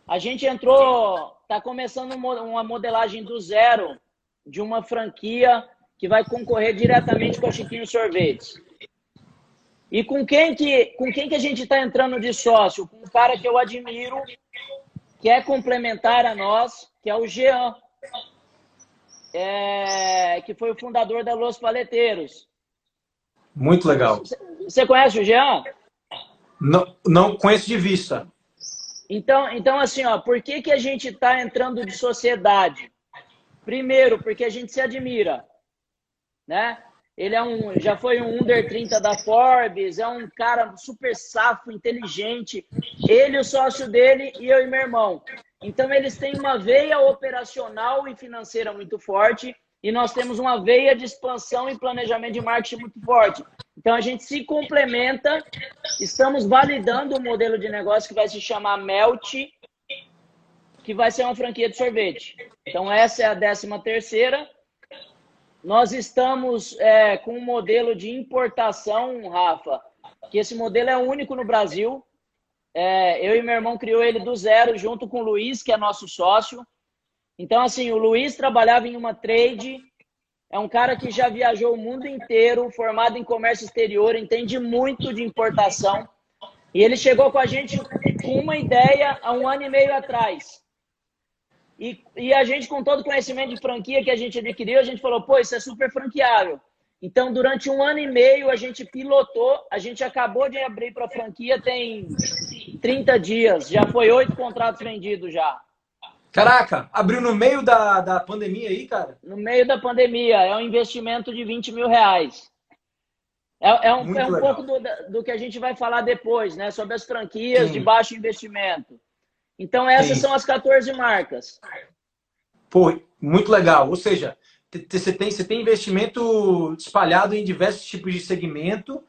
A gente entrou, está começando uma modelagem do zero de uma franquia que vai concorrer diretamente com a Chiquinho Sorvetes. E com quem que, com quem que a gente está entrando de sócio? Com um cara que eu admiro, que que é complementar a nós, que é o Jean, é, que foi o fundador da Los Paleteiros. Muito legal. Você conhece o Jean? Não, não conheço de vista. Então, então assim, ó, por que, que a gente está entrando de sociedade? Primeiro, porque a gente se admira, né? Ele é um, já foi um under 30 da Forbes, é um cara super safo, inteligente. Ele, o sócio dele e eu e meu irmão. Então, eles têm uma veia operacional e financeira muito forte e nós temos uma veia de expansão e planejamento de marketing muito forte. Então, a gente se complementa, estamos validando um modelo de negócio que vai se chamar Melt, que vai ser uma franquia de sorvete. Então, essa é a décima terceira. Nós estamos é, com um modelo de importação, Rafa, que esse modelo é único no Brasil. É, eu e meu irmão criou ele do zero, junto com o Luiz, que é nosso sócio. Então, assim, o Luiz trabalhava em uma trade, é um cara que já viajou o mundo inteiro, formado em comércio exterior, entende muito de importação. E ele chegou com a gente com uma ideia há um ano e meio atrás. E, e a gente, com todo o conhecimento de franquia que a gente adquiriu, a gente falou, pô, isso é super franqueável. Então, durante um ano e meio, a gente pilotou, a gente acabou de abrir para a franquia, tem 30 dias, já foi oito contratos vendidos já. Caraca, abriu no meio da, da pandemia aí, cara? No meio da pandemia, é um investimento de 20 mil reais. É, é um, é um pouco do, do que a gente vai falar depois, né? Sobre as franquias Sim. de baixo investimento. Então, essas Sim. são as 14 marcas. Pô, muito legal. Ou seja, você tem, você tem investimento espalhado em diversos tipos de segmento.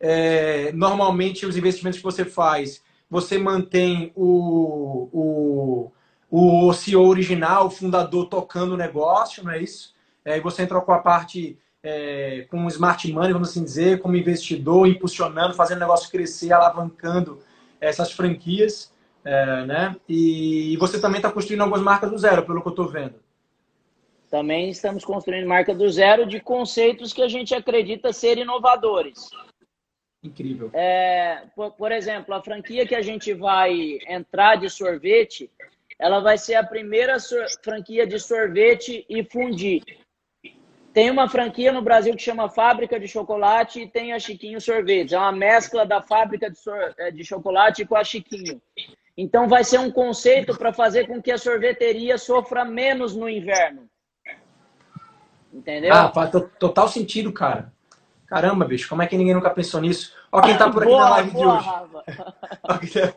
É, normalmente, os investimentos que você faz, você mantém o, o, o CEO original, o fundador, tocando o negócio, não é isso? É, você entrou com a parte é, com smart money, vamos assim dizer, como investidor, impulsionando, fazendo o negócio crescer, alavancando essas franquias é, né? E você também está construindo algumas marcas do zero, pelo que eu estou vendo. Também estamos construindo marca do zero de conceitos que a gente acredita ser inovadores. Incrível. É, por, por, exemplo, a franquia que a gente vai entrar de sorvete, ela vai ser a primeira franquia de sorvete e fundir. Tem uma franquia no Brasil que chama Fábrica de Chocolate e tem a Chiquinho Sorvetes. É uma mescla da fábrica de, é, de chocolate com a Chiquinho. Então, vai ser um conceito para fazer com que a sorveteria sofra menos no inverno. Entendeu? Ah, faz total sentido, cara. Caramba, bicho, como é que ninguém nunca pensou nisso? Ó quem tá por aqui boa, na live boa, de hoje.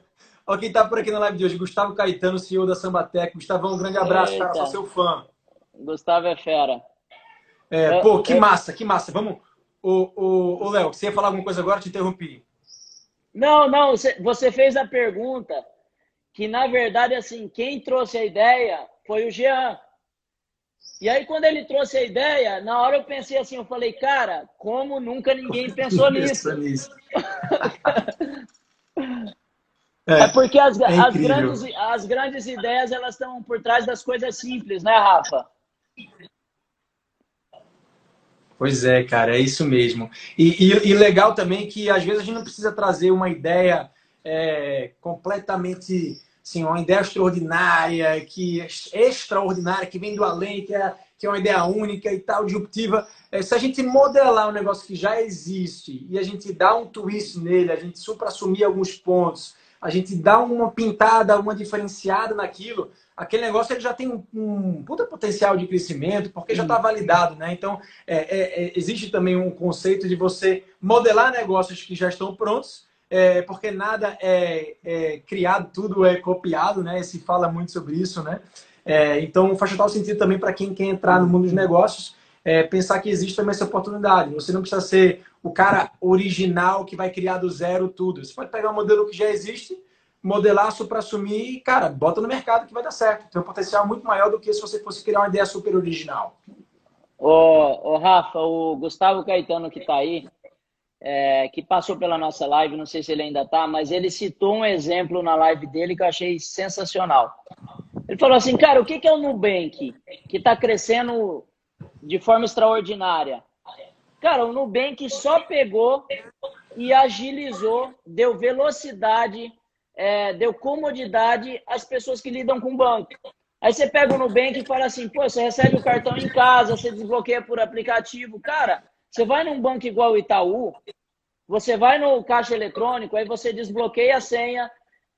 Ó quem tá por aqui na live de hoje. Gustavo Caetano, CEO da Sambatec. Gustavão, um grande abraço, Eita. cara. Sou seu fã. Gustavo é fera. É, pô, que massa, que massa. Vamos. Ô, Léo, você ia falar alguma coisa agora? Te interrompi. Não, não, você fez a pergunta que na verdade assim, quem trouxe a ideia foi o Jean. E aí quando ele trouxe a ideia, na hora eu pensei assim, eu falei, cara, como nunca ninguém pensou <laughs> nisso? <laughs> é, é, porque as, é as, grandes, as grandes ideias elas estão por trás das coisas simples, né, Rafa? Pois é, cara, é isso mesmo. E, e, e legal também que às vezes a gente não precisa trazer uma ideia é, completamente assim, uma ideia extraordinária, que extraordinária, que vem do além, que é, que é uma ideia única e tal, disruptiva. É, se a gente modelar um negócio que já existe e a gente dá um twist nele, a gente supra-assumir alguns pontos, a gente dá uma pintada, uma diferenciada naquilo, aquele negócio ele já tem um, um puta potencial de crescimento, porque já está validado, né? Então, é, é, é, existe também um conceito de você modelar negócios que já estão prontos é, porque nada é, é, criado, tudo é copiado, né? Se fala muito sobre isso, né? É, então faz total sentido também para quem quer entrar no mundo dos negócios é, pensar que existe também essa oportunidade. Você não precisa ser o cara original que vai criar do zero tudo. Você pode pegar um modelo que já existe, modelar para assumir e, cara, bota no mercado que vai dar certo. Tem um potencial muito maior do que se você fosse criar uma ideia super original. Ô, ô Rafa, o Gustavo Caetano que está aí, é, que passou pela nossa live, não sei se ele ainda está, mas ele citou um exemplo na live dele que eu achei sensacional. Ele falou assim, cara, o que é o Nubank que está crescendo de forma extraordinária? Cara, o Nubank só pegou e agilizou, deu velocidade é, deu comodidade às pessoas que lidam com banco. Aí você pega o Nubank e fala assim, pô, você recebe o cartão em casa, você desbloqueia por aplicativo. Cara, você vai num banco igual o Itaú, você vai no caixa eletrônico, aí você desbloqueia a senha,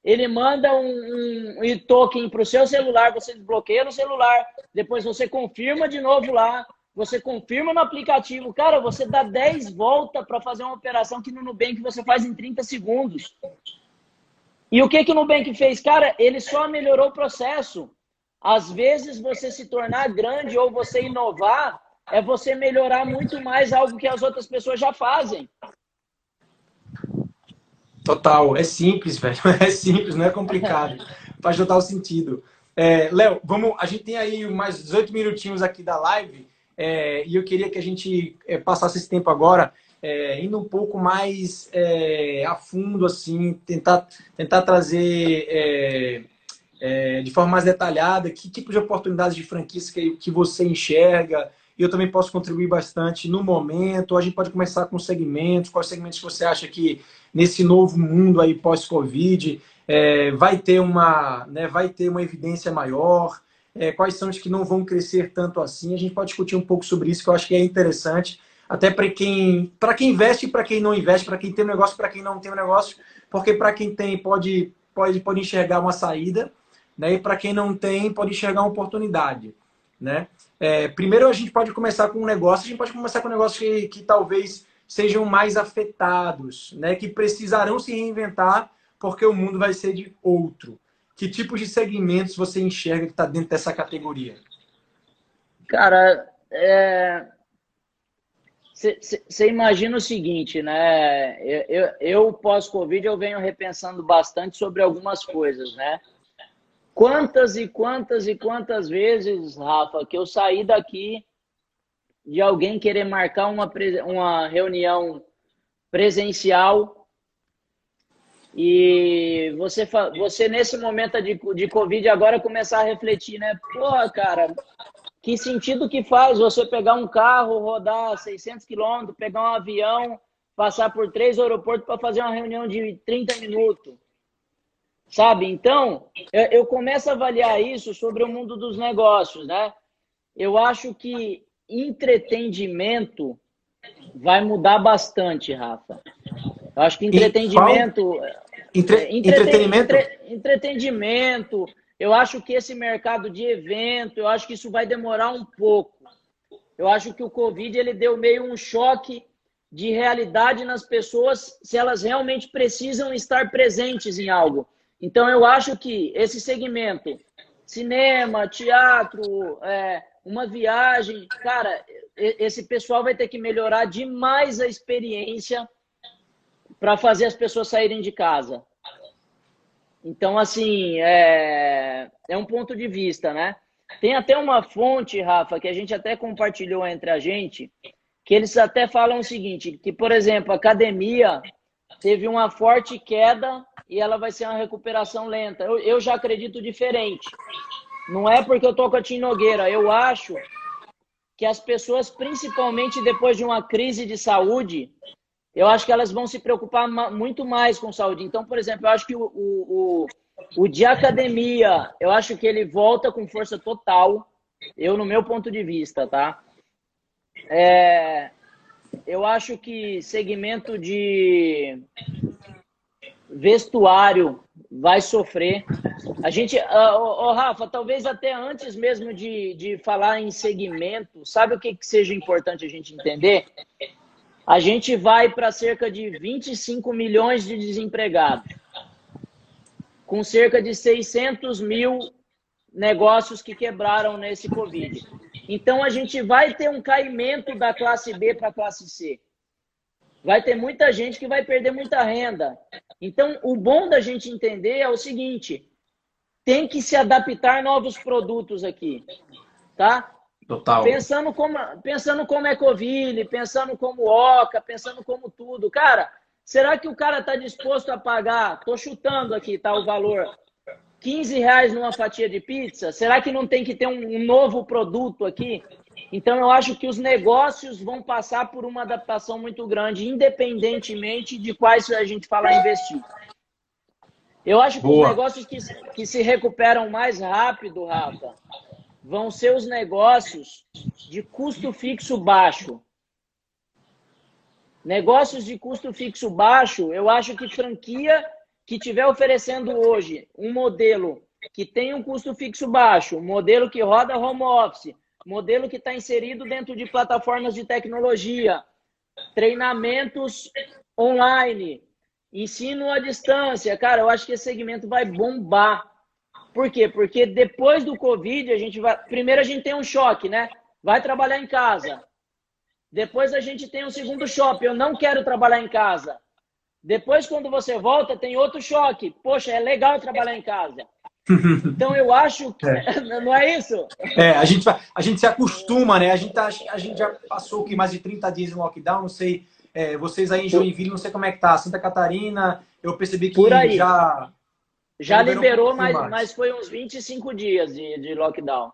ele manda um, um token para o seu celular, você desbloqueia no celular, depois você confirma de novo lá, você confirma no aplicativo. Cara, você dá 10 voltas para fazer uma operação que no Nubank você faz em 30 segundos. E o que, que o Nubank fez? Cara, ele só melhorou o processo. Às vezes, você se tornar grande ou você inovar é você melhorar muito mais algo que as outras pessoas já fazem. Total, é simples, <laughs> velho. É simples, não é complicado. <laughs> Faz total sentido. É, Léo, vamos. A gente tem aí mais 18 minutinhos aqui da live é, e eu queria que a gente é, passasse esse tempo agora é, indo um pouco mais é, a fundo, assim, tentar, tentar trazer é, é, de forma mais detalhada que tipo de oportunidades de franquias que, que você enxerga. E eu também posso contribuir bastante no momento. A gente pode começar com segmentos. Quais segmentos você acha que nesse novo mundo aí pós-Covid é, vai ter uma, né, vai ter uma evidência maior? É, quais são os que não vão crescer tanto assim? A gente pode discutir um pouco sobre isso, que eu acho que é interessante até para quem para quem investe e para quem não investe, para quem tem um negócio, para quem não tem um negócio, porque para quem tem pode pode pode enxergar uma saída, né? E para quem não tem pode enxergar uma oportunidade, né? É, primeiro a gente pode começar com um negócio, a gente pode começar com um negócio que, que talvez sejam mais afetados, né? Que precisarão se reinventar porque o mundo vai ser de outro. Que tipos de segmentos você enxerga que está dentro dessa categoria? Cara, é, você imagina o seguinte, né? Eu, eu, eu pós-Covid, eu venho repensando bastante sobre algumas coisas, né? Quantas e quantas e quantas vezes, Rafa, que eu saí daqui de alguém querer marcar uma, uma reunião presencial e você, você nesse momento de, de Covid agora começar a refletir, né? Pô, cara, que sentido que faz você pegar um carro, rodar 600 quilômetros, pegar um avião, passar por três aeroportos para fazer uma reunião de 30 minutos? Sabe? Então, eu começo a avaliar isso sobre o mundo dos negócios, né? Eu acho que entretenimento vai mudar bastante, Rafa. Eu acho que entretenimento. Entre... Entretenimento? Entre... Entretenimento, eu acho que esse mercado de evento, eu acho que isso vai demorar um pouco. Eu acho que o Covid ele deu meio um choque de realidade nas pessoas se elas realmente precisam estar presentes em algo. Então eu acho que esse segmento, cinema, teatro, é, uma viagem, cara, esse pessoal vai ter que melhorar demais a experiência para fazer as pessoas saírem de casa. Então, assim, é, é um ponto de vista, né? Tem até uma fonte, Rafa, que a gente até compartilhou entre a gente, que eles até falam o seguinte, que, por exemplo, a academia teve uma forte queda e ela vai ser uma recuperação lenta. Eu, eu já acredito diferente. Não é porque eu tô com a Tim Nogueira, eu acho que as pessoas, principalmente depois de uma crise de saúde, eu acho que elas vão se preocupar muito mais com saúde. Então, por exemplo, eu acho que o, o, o, de academia, eu acho que ele volta com força total, eu no meu ponto de vista, tá? É, eu acho que segmento de vestuário vai sofrer. A gente, uh, oh, Rafa, talvez até antes mesmo de, de falar em segmento, sabe o que, que seja importante a gente entender? A gente vai para cerca de 25 milhões de desempregados, com cerca de 600 mil negócios que quebraram nesse Covid. Então, a gente vai ter um caimento da classe B para a classe C. Vai ter muita gente que vai perder muita renda. Então, o bom da gente entender é o seguinte: tem que se adaptar novos produtos aqui, tá? Total. Pensando como, pensando como Ecoville, pensando como Oca, pensando como tudo. Cara, será que o cara está disposto a pagar? Tô chutando aqui, tá? O valor. 15 reais numa fatia de pizza? Será que não tem que ter um, um novo produto aqui? Então, eu acho que os negócios vão passar por uma adaptação muito grande, independentemente de quais a gente falar investir. Eu acho que Boa. os negócios que, que se recuperam mais rápido, Rafa, vão ser os negócios de custo fixo baixo. Negócios de custo fixo baixo, eu acho que franquia que estiver oferecendo hoje um modelo que tem um custo fixo baixo, um modelo que roda home office, modelo que está inserido dentro de plataformas de tecnologia, treinamentos online, ensino à distância, cara, eu acho que esse segmento vai bombar. Por quê? Porque depois do Covid, a gente vai. Primeiro a gente tem um choque, né? Vai trabalhar em casa. Depois a gente tem um segundo choque. Eu não quero trabalhar em casa. Depois, quando você volta, tem outro choque. Poxa, é legal trabalhar em casa. Então eu acho que é. <laughs> não é isso? É, a gente, a gente se acostuma, né? A gente, tá, a gente já passou que mais de 30 dias em lockdown, não sei. É, vocês aí em Joinville, não sei como é que tá. Santa Catarina, eu percebi que já. Já liberou, mas, mas foi uns 25 dias de, de lockdown.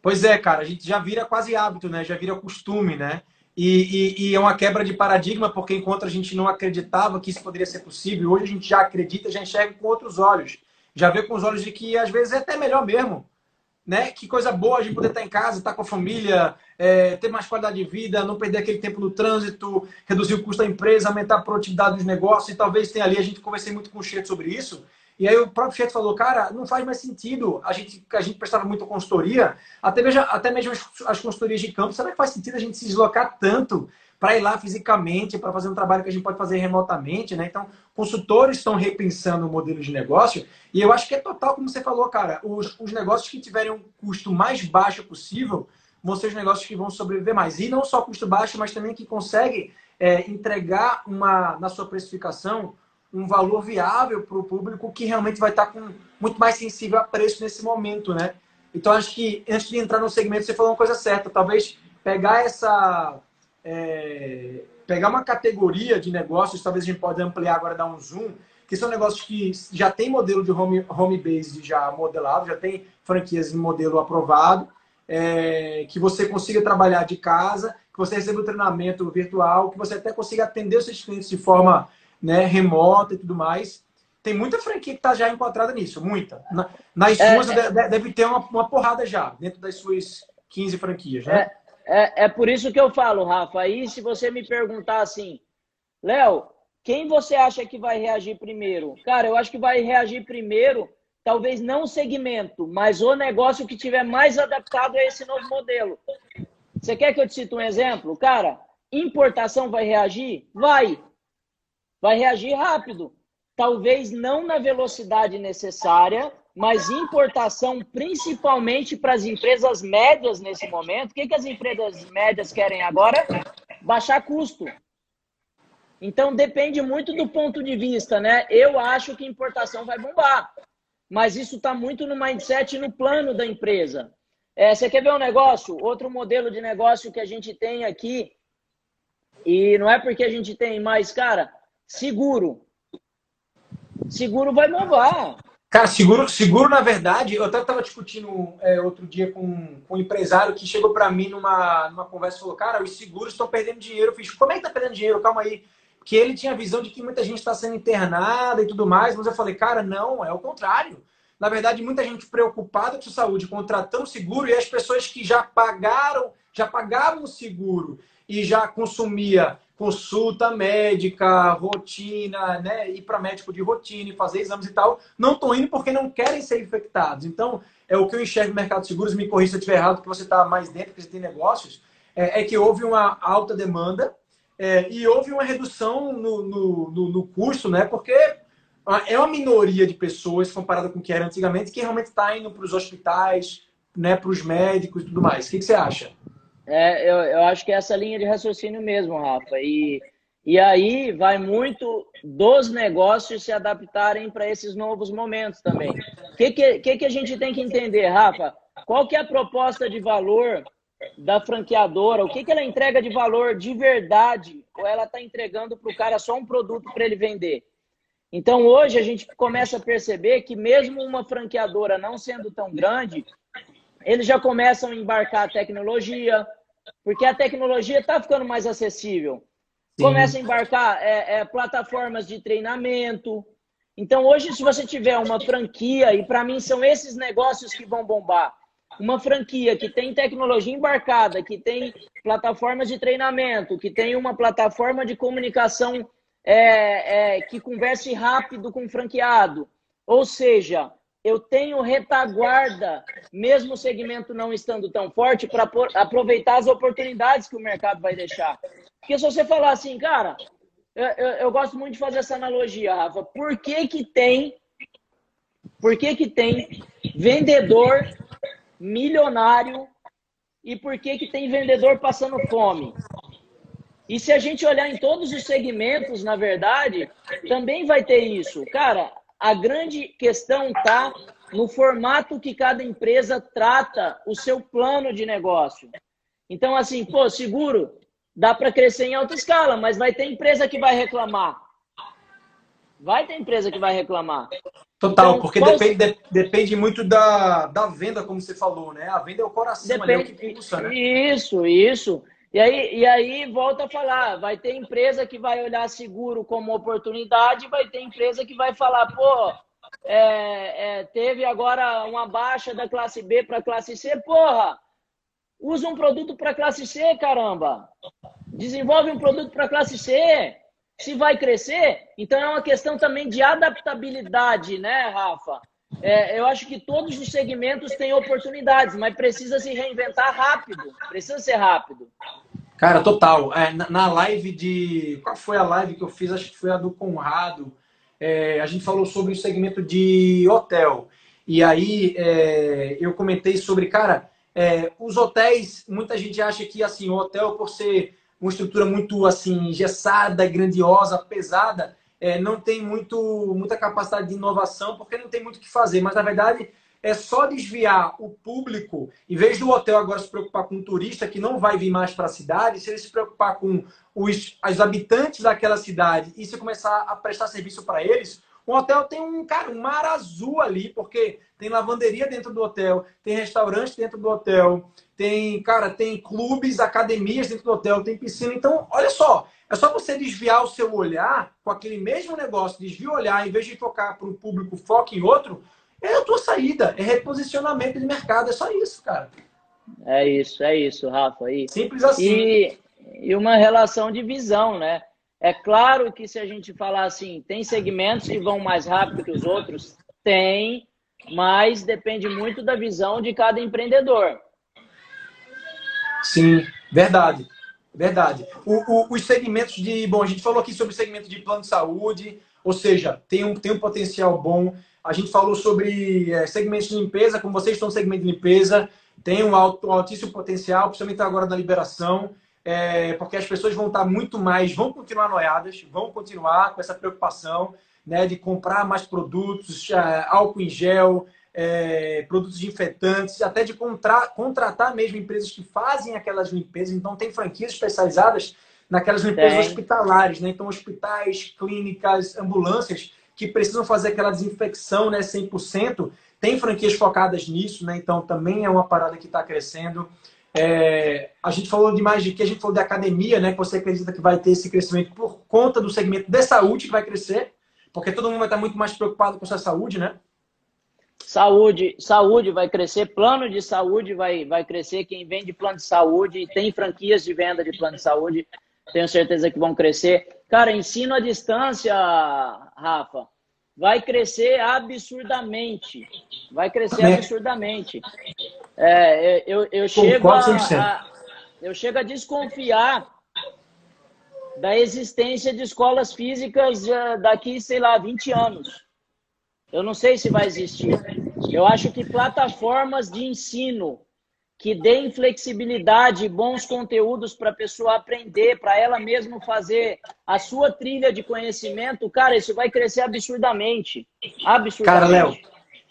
Pois é, cara, a gente já vira quase hábito, né? Já vira costume, né? E, e, e, é uma quebra de paradigma, porque enquanto a gente não acreditava que isso poderia ser possível, hoje a gente já acredita, já enxerga com outros olhos já vê com os olhos de que às vezes é até melhor mesmo. Né? Que coisa boa a gente poder estar em casa, estar com a família, é, ter mais qualidade de vida, não perder aquele tempo no trânsito, reduzir o custo da empresa, aumentar a produtividade dos negócios. E talvez tenha ali, a gente conversei muito com o Cheto sobre isso. E aí o próprio Cheto falou, cara, não faz mais sentido. A gente, a gente prestava muita consultoria, até mesmo, até mesmo as, as consultorias de campo. Será que faz sentido a gente se deslocar tanto para ir lá fisicamente, para fazer um trabalho que a gente pode fazer remotamente, né? Então, consultores estão repensando o modelo de negócio e eu acho que é total, como você falou, cara, os, os negócios que tiverem um custo mais baixo possível vão ser os negócios que vão sobreviver mais. E não só custo baixo, mas também que conseguem é, entregar uma, na sua precificação um valor viável para o público que realmente vai estar com, muito mais sensível a preço nesse momento, né? Então, acho que antes de entrar no segmento, você falou uma coisa certa. Talvez pegar essa é, pegar uma categoria de negócios, talvez a gente pode ampliar agora, dar um zoom, que são negócios que já tem modelo de home, home base já modelado, já tem franquias em modelo aprovado, é, que você consiga trabalhar de casa, que você receba um treinamento virtual, que você até consiga atender os seus clientes de forma né, remota e tudo mais. Tem muita franquia que está já encontrada nisso, muita. Na, nas é, suas é, deve ter uma, uma porrada já, dentro das suas 15 franquias, né? É. É, é por isso que eu falo, Rafa. Aí, se você me perguntar assim, Léo, quem você acha que vai reagir primeiro? Cara, eu acho que vai reagir primeiro, talvez não o segmento, mas o negócio que tiver mais adaptado a esse novo modelo. Você quer que eu te cite um exemplo? Cara, importação vai reagir? Vai. Vai reagir rápido. Talvez não na velocidade necessária, mas importação principalmente para as empresas médias nesse momento. O que, que as empresas médias querem agora? Baixar custo. Então depende muito do ponto de vista, né? Eu acho que importação vai bombar, mas isso está muito no mindset e no plano da empresa. É, você quer ver um negócio? Outro modelo de negócio que a gente tem aqui, e não é porque a gente tem mais, cara, seguro. Seguro vai bombar. Cara, seguro, seguro na verdade, eu até estava discutindo é, outro dia com, com um empresário que chegou para mim numa, numa conversa e falou: Cara, os seguros estão perdendo dinheiro. Eu fiz: Como é que está perdendo dinheiro? Calma aí. Que ele tinha a visão de que muita gente está sendo internada e tudo mais, mas eu falei: Cara, não, é o contrário. Na verdade, muita gente preocupada com saúde, contratando seguro, e as pessoas que já pagaram, já pagavam o seguro e já consumia consulta médica, rotina, né? Ir para médico de rotina, fazer exames e tal, não estão indo porque não querem ser infectados. Então, é o que eu enxergo no mercado de seguros, me corrija se eu estiver errado, porque você está mais dentro, porque você tem negócios, é, é que houve uma alta demanda é, e houve uma redução no, no, no, no, custo, né? Porque é uma minoria de pessoas comparada com o que era antigamente, que realmente está indo para os hospitais, né, para os médicos e tudo mais. O que, que você acha? É, eu, eu acho que é essa linha de raciocínio mesmo, Rafa. E, e aí vai muito dos negócios se adaptarem para esses novos momentos também. O que, que, que, a gente tem que entender, Rafa? Qual que é a proposta de valor da franqueadora? O que, que ela entrega de valor de verdade? Ou ela está entregando para o cara só um produto para ele vender? Então, hoje, a gente começa a perceber que, mesmo uma franqueadora não sendo tão grande, eles já começam a embarcar a tecnologia, porque a tecnologia está ficando mais acessível. Sim. Começa a embarcar é, é, plataformas de treinamento. Então, hoje, se você tiver uma franquia, e para mim são esses negócios que vão bombar, uma franquia que tem tecnologia embarcada, que tem plataformas de treinamento, que tem uma plataforma de comunicação é, é, que converse rápido com o franqueado, ou seja, eu tenho retaguarda, mesmo o segmento não estando tão forte, para aproveitar as oportunidades que o mercado vai deixar. Porque se você falar assim, cara, eu, eu, eu, gosto muito de fazer essa analogia, Rafa. Por que que tem, por que que tem vendedor milionário e por que que tem vendedor passando fome? E se a gente olhar em todos os segmentos, na verdade, também vai ter isso. Cara, a grande questão está no formato que cada empresa trata o seu plano de negócio. Então, assim, pô, seguro, dá para crescer em alta escala, mas vai ter empresa que vai reclamar. Vai ter empresa que vai reclamar. Total, então, porque qual... depende, de, depende muito da, da venda, como você falou, né? A venda é o coração, depende, ali, é o que impulsa, né? Isso, isso. E aí, e aí volta a falar, vai ter empresa que vai olhar seguro como oportunidade, vai ter empresa que vai falar, pô, é, é, teve agora uma baixa da classe B para classe C, porra, usa um produto para classe C, caramba. Desenvolve um produto para classe C. Se vai crescer, então é uma questão também de adaptabilidade, né, Rafa? É, eu acho que todos os segmentos têm oportunidades, mas precisa se reinventar rápido. Precisa ser rápido. Cara, total. É, na live de. Qual foi a live que eu fiz? Acho que foi a do Conrado. É, a gente falou sobre o segmento de hotel. E aí é, eu comentei sobre, cara, é, os hotéis, muita gente acha que assim, o hotel, por ser uma estrutura muito assim, engessada, grandiosa, pesada, é, não tem muito, muita capacidade de inovação, porque não tem muito o que fazer. Mas, na verdade, é só desviar o público, em vez do hotel agora se preocupar com o turista que não vai vir mais para a cidade, se ele se preocupar com os, os habitantes daquela cidade e se começar a prestar serviço para eles, o hotel tem um, cara, um mar azul ali, porque tem lavanderia dentro do hotel, tem restaurante dentro do hotel, tem, cara, tem clubes, academias dentro do hotel, tem piscina. Então, olha só, é só você desviar o seu olhar com aquele mesmo negócio, desvia o olhar, em vez de focar para o público, foca em outro, é a tua saída, é reposicionamento de mercado, é só isso, cara. É isso, é isso, Rafa. E, Simples assim. E, e uma relação de visão, né? É claro que se a gente falar assim, tem segmentos que vão mais rápido que os outros? Tem, mas depende muito da visão de cada empreendedor. Sim, verdade. Verdade. O, o, os segmentos de. Bom, a gente falou aqui sobre o segmento de plano de saúde, ou seja, tem um, tem um potencial bom. A gente falou sobre é, segmentos de limpeza, como vocês estão no segmento de limpeza, tem um, alto, um altíssimo potencial, principalmente agora na liberação é, porque as pessoas vão estar muito mais, vão continuar noiadas, vão continuar com essa preocupação né, de comprar mais produtos, é, álcool em gel, é, produtos infetantes, até de contra, contratar mesmo empresas que fazem aquelas limpezas. Então, tem franquias especializadas naquelas limpezas hospitalares, né? Então, hospitais, clínicas, ambulâncias que precisam fazer aquela desinfecção né, 100%. Tem franquias focadas nisso, né? Então, também é uma parada que está crescendo. É, a gente falou demais de que a gente falou de academia, né? Que você acredita que vai ter esse crescimento por conta do segmento de saúde que vai crescer, porque todo mundo vai estar muito mais preocupado com sua saúde, né? Saúde, saúde vai crescer, plano de saúde vai, vai crescer. Quem vende plano de saúde, tem franquias de venda de plano de saúde, tenho certeza que vão crescer. Cara, ensino à distância, Rafa, vai crescer absurdamente. Vai crescer absurdamente. É, eu, eu, chego a, a, eu chego a desconfiar da existência de escolas físicas uh, daqui, sei lá, 20 anos. Eu não sei se vai existir. Eu acho que plataformas de ensino que deem flexibilidade bons conteúdos para a pessoa aprender, para ela mesma fazer a sua trilha de conhecimento, cara, isso vai crescer absurdamente. Absurdamente. Cara, Léo,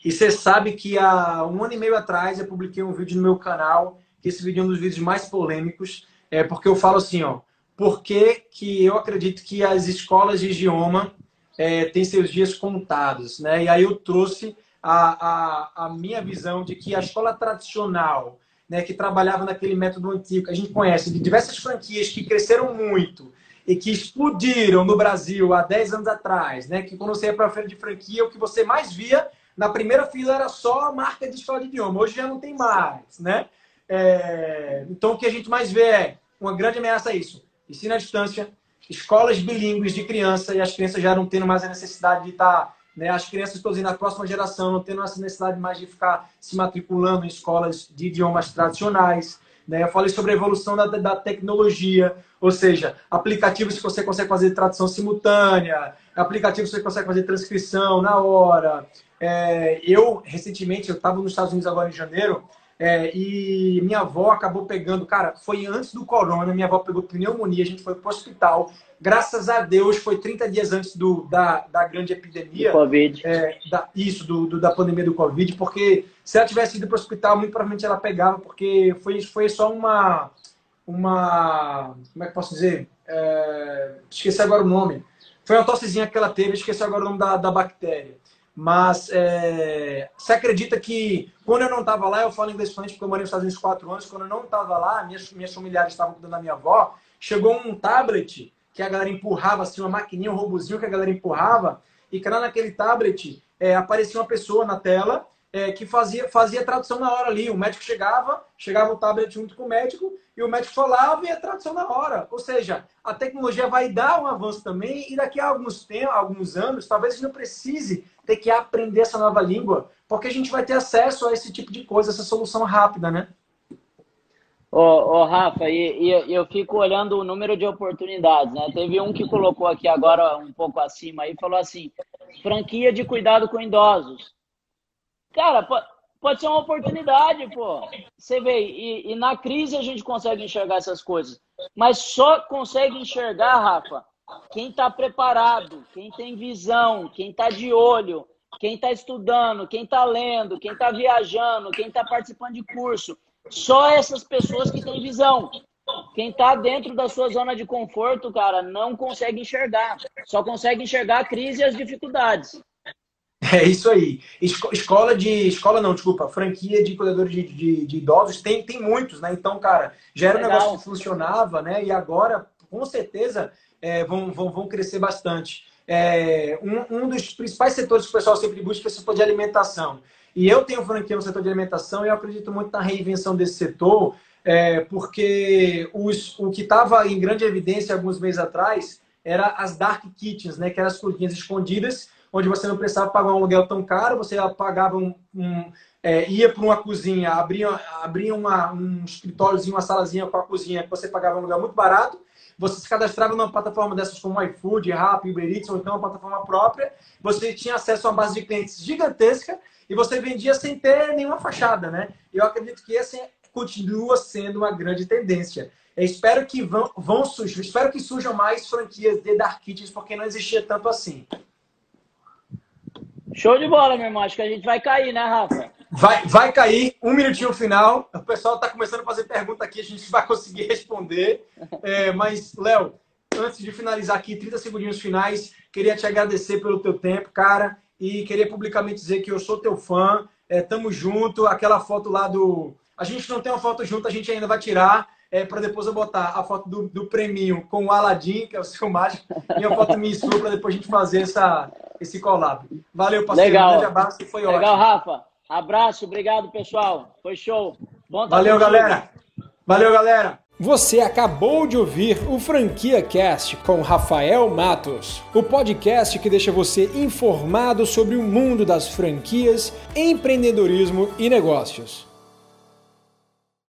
e você sabe que há um ano e meio atrás eu publiquei um vídeo no meu canal, que esse vídeo é um dos vídeos mais polêmicos, é porque eu falo assim, ó, por que, que eu acredito que as escolas de idioma é, têm seus dias contados, né? E aí eu trouxe a, a, a minha visão de que a escola tradicional, né, que trabalhava naquele método antigo que a gente conhece, de diversas franquias que cresceram muito e que explodiram no Brasil há 10 anos atrás, né? Que quando você ia para a feira de franquia, o que você mais via na primeira fila era só a marca de escola de idioma. Hoje já não tem mais, né? É... Então o que a gente mais vê é uma grande ameaça a isso. Ensino à distância, escolas bilíngues de criança e as crianças já não tendo mais a necessidade de estar tá né? As crianças, estou dizendo, a próxima geração não tendo essa necessidade mais de ficar se matriculando em escolas de idiomas tradicionais. Né? Eu falei sobre a evolução da, da tecnologia, ou seja, aplicativos que você consegue fazer tradução simultânea, aplicativos que você consegue fazer transcrição na hora. É, eu, recentemente, eu estava nos Estados Unidos agora em janeiro, é, e minha avó acabou pegando, cara, foi antes do corona, minha avó pegou pneumonia, a gente foi para o hospital. Graças a Deus, foi 30 dias antes do, da, da grande epidemia. Do Covid. É, da, isso, do, do, da pandemia do Covid, porque se ela tivesse ido para o hospital, muito provavelmente ela pegava, porque foi, foi só uma. uma como é que posso dizer? É, esqueci agora o nome. Foi uma tossezinha que ela teve, esqueci agora o nome da, da bactéria. Mas é, você acredita que quando eu não estava lá, eu falo inglês fluente porque eu morei nos Estados Unidos quatro anos, quando eu não estava lá, minhas, minhas familiares estavam cuidando da minha avó, chegou um tablet que a galera empurrava, assim, uma maquininha, um robozinho que a galera empurrava, e que lá naquele tablet é, aparecia uma pessoa na tela é, que fazia, fazia tradução na hora ali. O médico chegava, chegava o tablet junto com o médico, e o médico falava e a tradução na hora. Ou seja, a tecnologia vai dar um avanço também, e daqui a alguns, tempos, alguns anos, talvez a gente não precise ter que aprender essa nova língua, porque a gente vai ter acesso a esse tipo de coisa, essa solução rápida, né? Ô, Rafa, e, e, eu fico olhando o número de oportunidades, né? Teve um que colocou aqui agora um pouco acima aí, falou assim, franquia de cuidado com idosos. Cara, pode ser uma oportunidade, pô. Você vê, e, e na crise a gente consegue enxergar essas coisas. Mas só consegue enxergar, Rafa, quem está preparado, quem tem visão, quem está de olho, quem está estudando, quem está lendo, quem está viajando, quem está participando de curso. Só essas pessoas que têm visão. Quem está dentro da sua zona de conforto, cara, não consegue enxergar. Só consegue enxergar a crise e as dificuldades. É isso aí. Escola de. Escola não, desculpa. Franquia de cuidadores de, de, de idosos tem, tem muitos, né? Então, cara, já era Legal. um negócio que funcionava, né? E agora, com certeza, é, vão, vão, vão crescer bastante. É, um, um dos principais setores que o pessoal sempre busca é o setor de alimentação. E eu tenho franquia no setor de alimentação e eu acredito muito na reinvenção desse setor, é, porque os, o que estava em grande evidência alguns meses atrás era as dark kitchens, né, que eram as cozinhas escondidas, onde você não precisava pagar um aluguel tão caro, você pagava um, um é, ia para uma cozinha, abria, abria uma, um escritóriozinho, uma salazinha com a cozinha, que você pagava um lugar muito barato, você se cadastrava numa plataforma dessas como iFood, Rappi, Uber Eats, ou então uma plataforma própria, você tinha acesso a uma base de clientes gigantesca e você vendia sem ter nenhuma fachada, né? Eu acredito que esse continua sendo uma grande tendência. Eu espero que vão, vão surgir, espero que surjam mais franquias de Dark Kitchens, porque não existia tanto assim. Show de bola, meu irmão. Acho que a gente vai cair, né, Rafa? Vai, vai cair, um minutinho final. O pessoal está começando a fazer pergunta aqui, a gente vai conseguir responder. É, mas, Léo, antes de finalizar aqui, 30 segundinhos finais, queria te agradecer pelo teu tempo, cara, e queria publicamente dizer que eu sou teu fã, é, tamo junto, aquela foto lá do... A gente não tem uma foto junto, a gente ainda vai tirar, é, para depois eu botar a foto do, do preminho com o Aladim, que é o seu mágico, e a foto minha e sua, para depois a gente fazer essa, esse collab. Valeu, parceiro. Legal. Um grande abraço, foi Legal, ótimo. Legal, Rafa. Abraço, obrigado, pessoal. Foi show. Bom Valeu, galera. Valeu, galera. Você acabou de ouvir o Franquia Cast com Rafael Matos, o podcast que deixa você informado sobre o mundo das franquias, empreendedorismo e negócios.